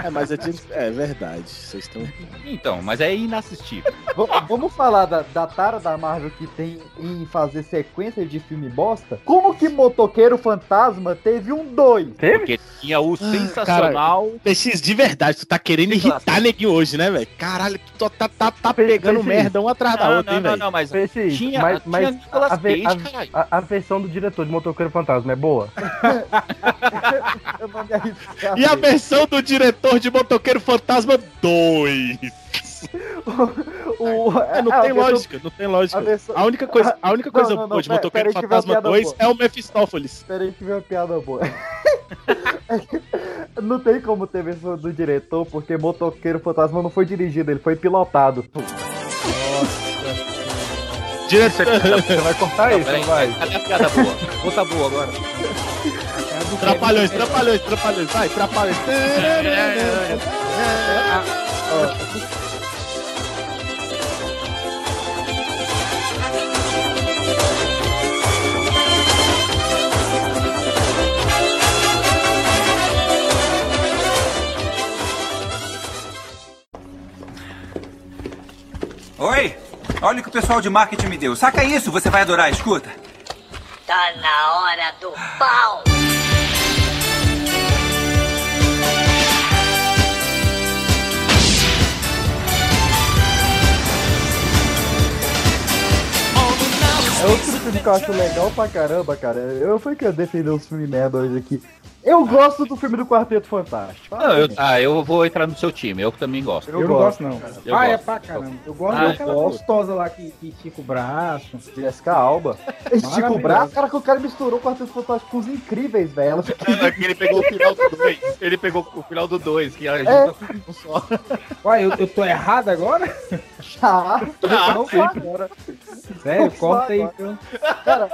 É, mas a gente... É verdade, vocês estão... Então, mas é inassistível. V- Vamos falar da, da tara da Marvel que tem em fazer sequência de filme bosta? Como que Motoqueiro Fantasma teve um 2? Porque tinha o sensacional. PX, de verdade, tu tá querendo irritar neguinho hoje, né, velho? Caralho, tu tá, tá, tá pegando merda um atrás da Não, outra, não, hein, não, velho? não, mas Peixe, tinha, mas, tinha mas Nicolas a, Cage, caralho. a, a, a versão do diretor de Motoqueiro Fantasma é boa? Arriscar. E a versão do diretor de Motoqueiro Fantasma 2. O, É, não a tem lógica, não tem lógica. a versão- A única coisa, a única Não, coisa não, não, boa de Motoqueiro vem Fantasma piada 2 boa. é o Mephistófeles. Pera aí que veio uma piada boa. É não tem como ter versão do diretor, porque Motoqueiro Fantasma não foi dirigido, ele foi pilotado. Diretor... Você vai cortar isso, Peraí, não vai? cadê a piada boa? Outra boa agora. Trapalhões, trapalhões, trapalhões, vai, trapalhões. Oi, olha o que o pessoal de marketing me deu. Saca isso, você vai adorar, escuta. Tá na hora do pau! É outro filme que eu acho legal pra caramba, cara. Eu fui que eu defendi os filmes merda hoje aqui. Eu gosto do filme do Quarteto Fantástico. Não, eu, ah, eu vou entrar no seu time, eu também gosto. Eu, não gosto, não. Eu ah, é gosto. pra caramba. Eu gosto Ah, daquela eu gosto. gostosa lá que, que estica o braço. Jessica Alba. Estica o braço, cara, que o cara misturou o Quarteto Fantástico com os incríveis, velho. Ela fica... Ele pegou o final do 2. Ele pegou o final do 2, que a gente É. tá com um só. Ué, eu, eu tô errado agora? Ah, Ah, não agora. Sério, corta aí então. Cara,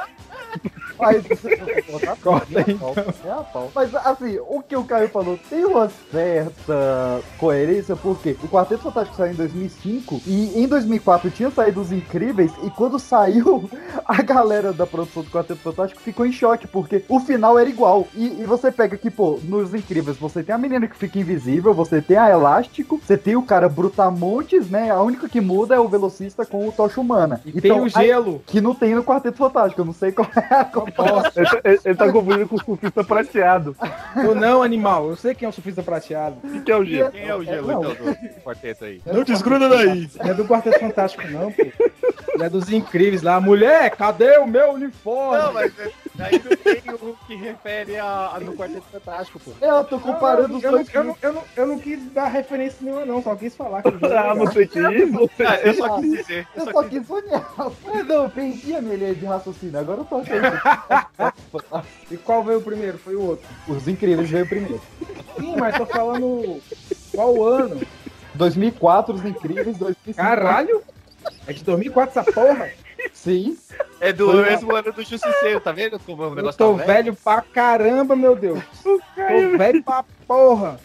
mas... Corta aí, É a pau. Mas assim, o que o Caio falou tem uma certa coerência, porque o Quarteto Fantástico saiu em 2005 e em 2004 tinha saído Os Incríveis e quando saiu, a galera da produção do Quarteto Fantástico ficou em choque, porque o final era igual. E, e você pega que, pô, nos Incríveis você tem a menina que fica invisível, você tem a Elástico, você tem o cara Brutamontes, né? A única que muda é o velocista com o Tocha Humana. E tem o aí- gelo. que não tem no Quarteto Fantástico, eu não sei qual é a. Ele, tá- ele- ele tá confundindo com o surfista prateado. Ou não, animal. Eu sei quem é o surfista prateado. O que é o gelo? Quem é o gelo, Não. então, do quarteto aí? Não desgruda daí. Não é do Quarteto Fantástico, não, pô. Ele é dos incríveis lá. Mulher, cadê o meu uniforme? Não, mas aí não tem o que refere a, a- no Quarteto Fantástico, pô. Eu tô comparando os dois eu, não, eu, não, eu não quis dar referência nenhuma, não. Só quis falar que o jogo é Ah, você quis, Ah, eu só quis dizer. Eu só quis sonhar. Ah, Não, eu perdi a minha linha de raciocínio. Agora eu tô achando. E qual veio primeiro? Foi o outro. Os incríveis veio primeiro. Sim, mas tô falando qual ano? 2004, os incríveis, 2005. Caralho! É de 2004 essa porra? Sim. É do Foi mesmo ano do Justiceiro, tá vendo como o Eu negócio tô tá velho pra caramba, meu Deus. Tô velho pra porra.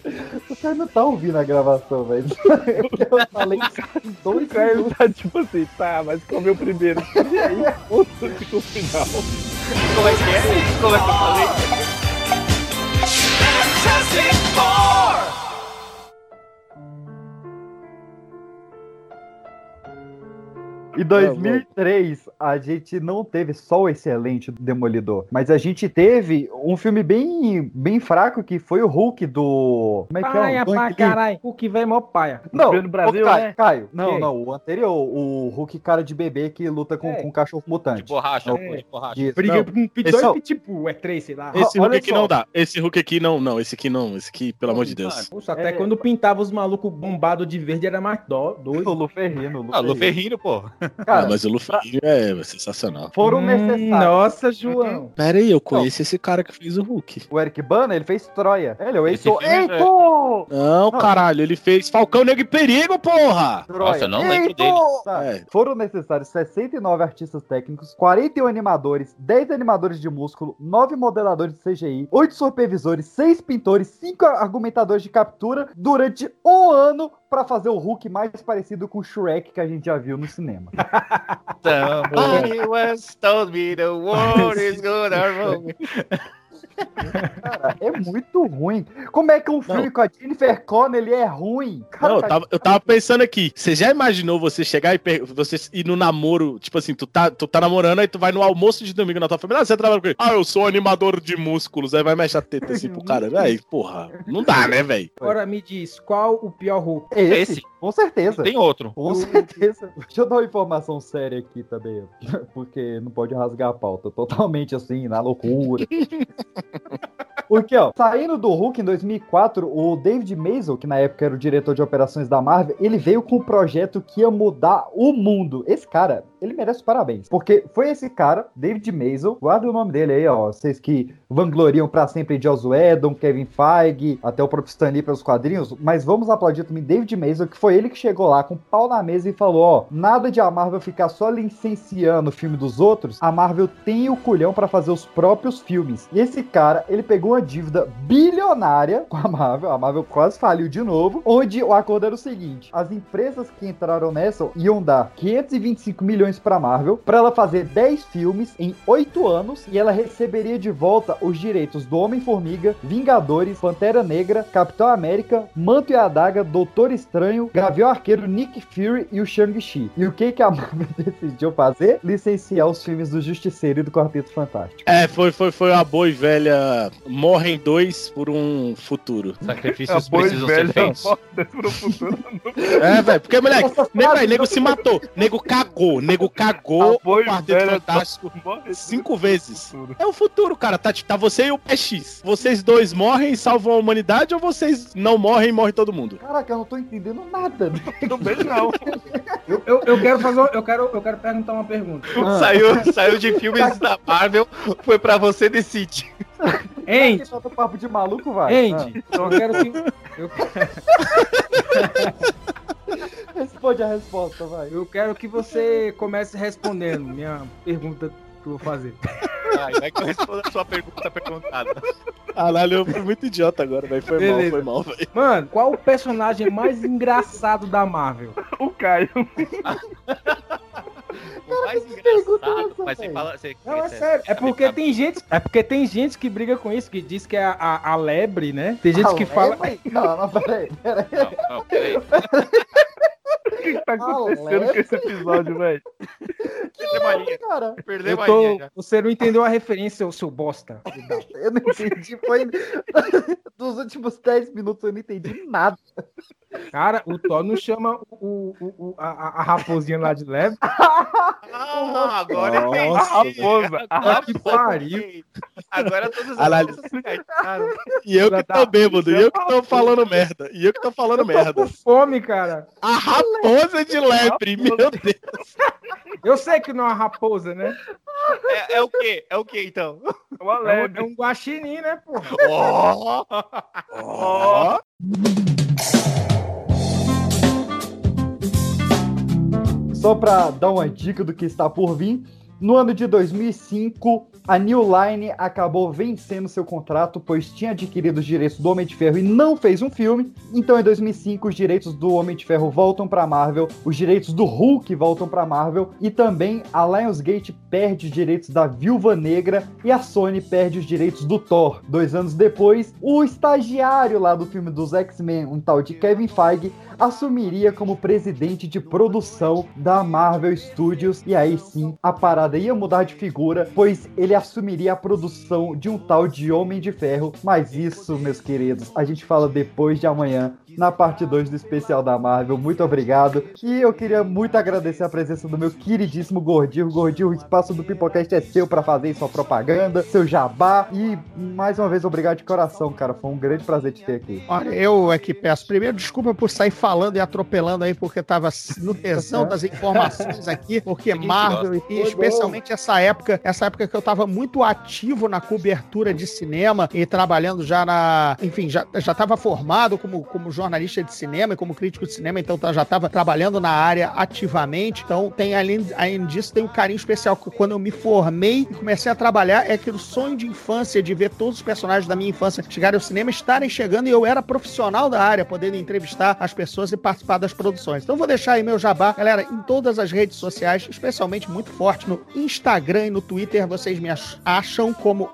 O cara não tá ouvindo a gravação, velho. Eu falei em O dois Caio minutos. tá tipo assim, tá, mas qual é o meu primeiro? E aí, outro que o final. Como é que é? Como é que eu falei? Em 2003, a gente não teve só o excelente Demolidor, mas a gente teve um filme bem, bem fraco que foi o Hulk do. Como é que Paia é? Lee. caralho. O que vem mó paia. Não, no Brasil, o Caio, né? Caio, não, Quem? não, o anterior, o Hulk cara de bebê que luta com, É. com cachorro mutante. De borracha, Não, de borracha. Isso, Briga com um Esse é 2 o- pitbull, é 3, sei lá. Esse Hulk aqui não dá. Esse Hulk aqui não, não. Esse aqui não. Esse aqui, pelo amor de Deus. Poxa, até É. quando pintava os malucos bombados de verde era mais dó, doido. O Luferrino, o Ah, Luferrino. Luferrino, pô. Ah, Cara, mas o Luffy é sensacional. foram Hum, necessários. Nossa, João. Pera aí, eu conheço esse cara que fez o Hulk. O Eric Bana, ele fez Troia. Ele é o Heitor. filme é- Heitor! Não, caralho, ele fez Falcão Negro e Perigo, porra! Troia. Nossa, eu não lembro Heitor! Tá. É. Foram necessários 69 artistas técnicos, 41 animadores, 10 animadores de músculo, 9 modeladores de CGI, 8 supervisores, 6 pintores, 5 argumentadores de captura durante um ano pra fazer o Hulk mais parecido com o Shrek que a gente já viu no cinema. Somebody once told me the world is gonna roll me. Cara, é muito ruim. Como é que um filme com a Jennifer Connelly é ruim? Cara, Não, eu tava, eu tava pensando aqui. Você já imaginou você chegar e você ir no namoro, tipo assim, tu tá, tu tá namorando, aí tu vai no almoço de domingo na tua família, ah, você trabalha com ele. Ah, eu sou animador de músculos. Aí vai mexer a teta assim pro cara. Véi, porra, não dá, né, velho? Agora me diz, qual o pior Hulk? Esse, Esse. com certeza. Tem outro. Com certeza. Deixa eu dar uma informação séria aqui também, porque não pode rasgar a pauta. Totalmente assim, na loucura. Porque, ó, saindo do Hulk em 2004, o David Mazel, que na época era o diretor de operações da Marvel, ele veio com um projeto que ia mudar o mundo. Esse cara, ele merece parabéns. Porque foi esse cara, David Mazel, guarda o nome dele aí, ó, vocês que vangloriam pra sempre Joss Whedon, Kevin Feige, até o próprio Stan Lee pelos quadrinhos, mas vamos aplaudir também David Mazel, que foi ele que chegou lá com o pau na mesa e falou, ó, nada de a Marvel ficar só licenciando o filme dos outros, a Marvel tem o culhão pra fazer os próprios filmes. E esse cara, ele pegou uma dívida bilionária com a Marvel, a Marvel quase faliu de novo, onde o acordo era o seguinte, as empresas que entraram nessa iam dar 525 milhões pra Marvel, pra ela fazer 10 filmes em 8 anos, e ela receberia de volta os direitos do Homem-Formiga, Vingadores, Pantera Negra, Capitão América, Manto e Adaga, Doutor Estranho, Gavião Arqueiro, Nick Fury e o Shang-Chi. E o que que a Marvel decidiu fazer? Licenciar os filmes do Justiceiro e do Quarteto Fantástico. É, foi, foi, foi a boa e velha Morrem dois por um futuro. Sacrifícios precisam ser feitos. É, velho, porque, moleque, nego, nego se matou, nego cagou, nego nego cagou Apoio o Quarteto velho, Fantástico cinco vezes. É o futuro, cara. Tá, tá você e o PX. Vocês dois morrem e salvam a humanidade ou vocês não morrem e morre todo mundo? Caraca, eu não tô entendendo nada. Também não. Eu, eu, eu quero fazer. Eu quero, eu quero perguntar uma pergunta. Saiu, saiu de filmes da Marvel, foi pra você decidir. Andy, Tá papo de maluco, vai. Andy, eu quero que. Eu, Ah, responde a resposta, vai. eu quero que você comece respondendo minha pergunta que eu vou fazer. Ai, vai que eu respondo a sua pergunta perguntada. Caralho, eu fui muito idiota agora, velho. Foi mal, Beleza. foi mal, velho. Mano, qual o personagem mais engraçado da Marvel? O Caio. O mais engraçado, mas você fala. Você, Não, é sério. É porque tem gente, é porque tem gente que briga com isso, que diz que é a, a, a lebre, né? Tem gente Ah, que é, fala. Não, não, peraí, peraí. Não, não, peraí. O que, que tá acontecendo leve. com esse episódio, velho? Perdeu a linha. Cara, Perdeu Eu a linha você não entendeu a referência, seu, seu bosta. eu não entendi. Foi dos últimos 10 minutos eu não entendi nada. Cara, o Thor não chama o, o, o- a, a- raposinha lá de leve. Ah, agora eu entendi. A raposa. A Ah, que pariu. Agora se encaixaram. E eu que tô da bêbado, e eu que tô falando merda. E eu que tô falando merda. Com fome, cara. A raposa de lebre, meu Deus. Eu sei que não é uma raposa, né? É, é o quê? É o quê, então? É uma É um, lebre. é um guaxinim, né, porra? Ó! Ó. Só pra dar uma dica do que está por vir, no ano de 2005, a New Line acabou vencendo seu contrato, pois tinha adquirido os direitos do Homem de Ferro e não fez um filme. Então, em 2005, os direitos do Homem de Ferro voltam para Marvel, os direitos do Hulk voltam para Marvel e também a Lionsgate perde os direitos da Viúva Negra e a Sony perde os direitos do Thor. Dois anos depois, o estagiário lá do filme dos X-Men, um tal de Kevin Feige, assumiria como presidente de produção da Marvel Studios e aí sim a parada ia mudar de figura, pois ele assumiria a produção de um tal de Homem de Ferro. Mas isso, meus queridos, a gente fala depois de amanhã. Na parte 2 do especial da Marvel, muito obrigado. E eu queria muito agradecer a presença do meu queridíssimo Gordinho. Gordinho, o espaço do Pipocast é seu para fazer sua propaganda, seu jabá. E mais uma vez, obrigado de coração, cara. Foi um grande prazer te ter aqui. Olha, eu é que peço primeiro desculpa por sair falando e atropelando aí, porque tava no tesão das informações aqui, porque Marvel, e especialmente essa época, essa época que eu tava muito ativo na cobertura de cinema e trabalhando já na. Enfim, já, já tava formado como, como jornalista de cinema e como crítico de cinema, então tá- já tava trabalhando na área ativamente. Então, tem além, além disso, tem um carinho especial quando eu me formei e comecei a trabalhar, é aquele sonho de infância de ver todos os personagens da minha infância chegarem ao cinema, estarem chegando e eu era profissional da área, podendo entrevistar as pessoas e participar das produções. Então, vou deixar aí meu jabá, galera, em todas as redes sociais, especialmente muito forte no Instagram e no Twitter, vocês me ach- acham como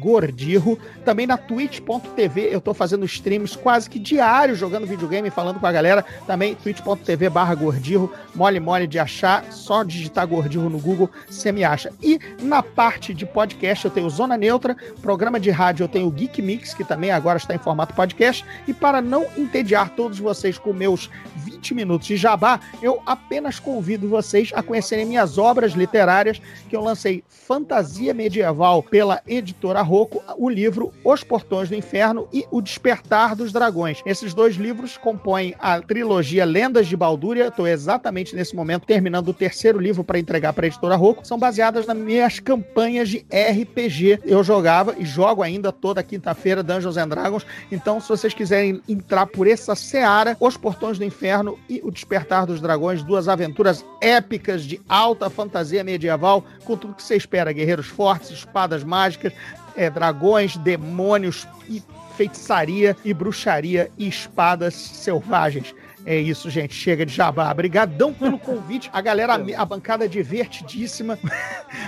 gordirro. Também na twitch.tv eu tô fazendo streams quase que diários, jogando videogame, falando com a galera. Também twitch.tv barra gordirro, mole mole de achar, só digitar gordirro no Google, você me acha. E na parte de podcast eu tenho Zona Neutra, programa de rádio eu tenho Geek Mix, que também agora está em formato podcast. E para não entediar todos vocês com meus 20 minutos de jabá, eu apenas convido vocês a conhecerem minhas obras literárias que eu lancei Fantasia Medieval pela editora Rocco, o livro Os Portões do Inferno e O Despertar dos Dragões. Esses dois livros compõem a trilogia Lendas de Baldúria. Estou exatamente nesse momento terminando o terceiro livro para entregar para a editora Rocco. São baseadas nas minhas campanhas de RPG. Eu jogava e jogo ainda toda quinta-feira Dungeons and Dragons. Então, se vocês quiserem entrar por essa seara, Os Portões do Inferno e O Despertar dos Dragões, duas aventuras épicas de alta fantasia medieval, com tudo que você espera: guerreiros fortes, espadas mágicas, é, dragões, demônios e feitiçaria e bruxaria e espadas selvagens. É isso, gente. Chega de jabá. Obrigadão pelo convite. A galera, a bancada divertidíssima.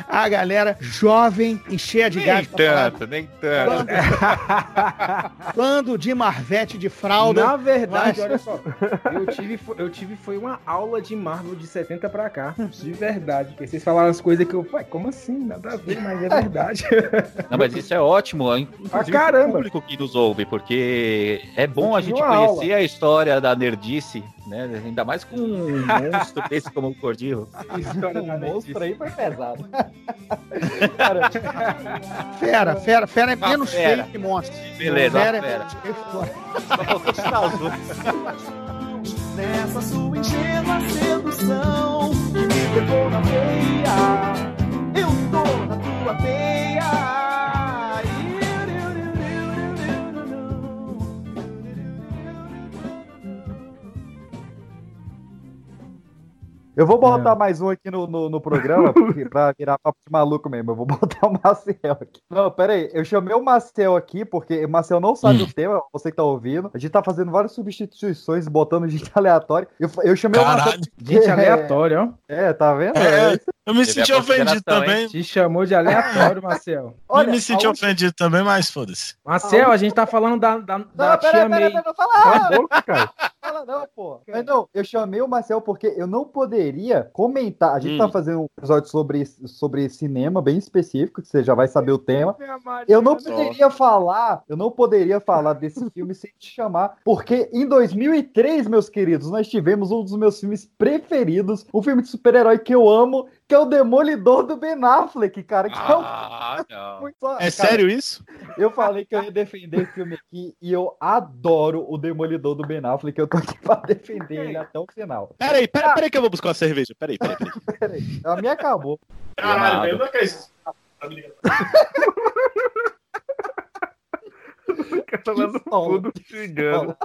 A galera jovem e cheia de Nem gás. falar tanto, nem tanto. Bando de marvete de fralda. Na verdade, Mas- olha só, eu tive, eu tive foi uma aula de Marvel de 70 pra cá, de verdade, porque vocês falaram as coisas que eu, pai, como assim? Nada a ver, mas é verdade. Não, mas isso é ótimo, inclusive Ah, caramba. pro público que nos ouve, porque é bom a gente conhecer a história da nerdice disse, né? Ainda mais com um monstro desse como o Cordillo. O monstro aí foi pesado. Fera, fera, fera é menos fera. feio que monstro. Beleza, fera é fera. outros. Nessa sua ingênua sedução que me pegou na veia. Eu tô na tua Eu vou botar mais um aqui no, no, no programa, porque, pra virar papo de maluco mesmo. Eu vou botar o Marcel aqui. Não, pera aí. Eu chamei o Marcel aqui, porque o Marcel não sabe o tema, você que tá ouvindo. A gente tá fazendo várias substituições, botando gente aleatória. Eu, eu chamei o Marcel. Gente aleatória, ó. É, tá vendo? É, isso. Eu me senti ofendido também. Te chamou de aleatório, Marcel. eu me senti ofendido também, mas foda-se. Marcel, a gente tá falando da, da, da Não, tia pera, May. não fala. Cala a boca, cara. Fala não, pô. Mas não, eu chamei o Marcel porque eu não poderia comentar. A gente Hum. tá fazendo um episódio sobre, sobre cinema bem específico, que você já vai saber o tema. Eu não poderia falar, eu não poderia falar desse filme sem te chamar, porque em 2003, meus queridos, nós tivemos um dos meus filmes preferidos, um filme de super-herói que eu amo, que é o Demolidor do Ben Affleck, cara. Que é um Ah, não. muito É cara, sério isso? Eu falei que eu ia defender esse filme aqui e eu adoro o Demolidor do Ben Affleck. Eu tô aqui pra defender ele até o final. Peraí, peraí, peraí que eu vou buscar uma cerveja. Peraí, peraí, peraí. Peraí, a minha acabou. Caralho, velho, não é isso. Tá lá no fundo xingando.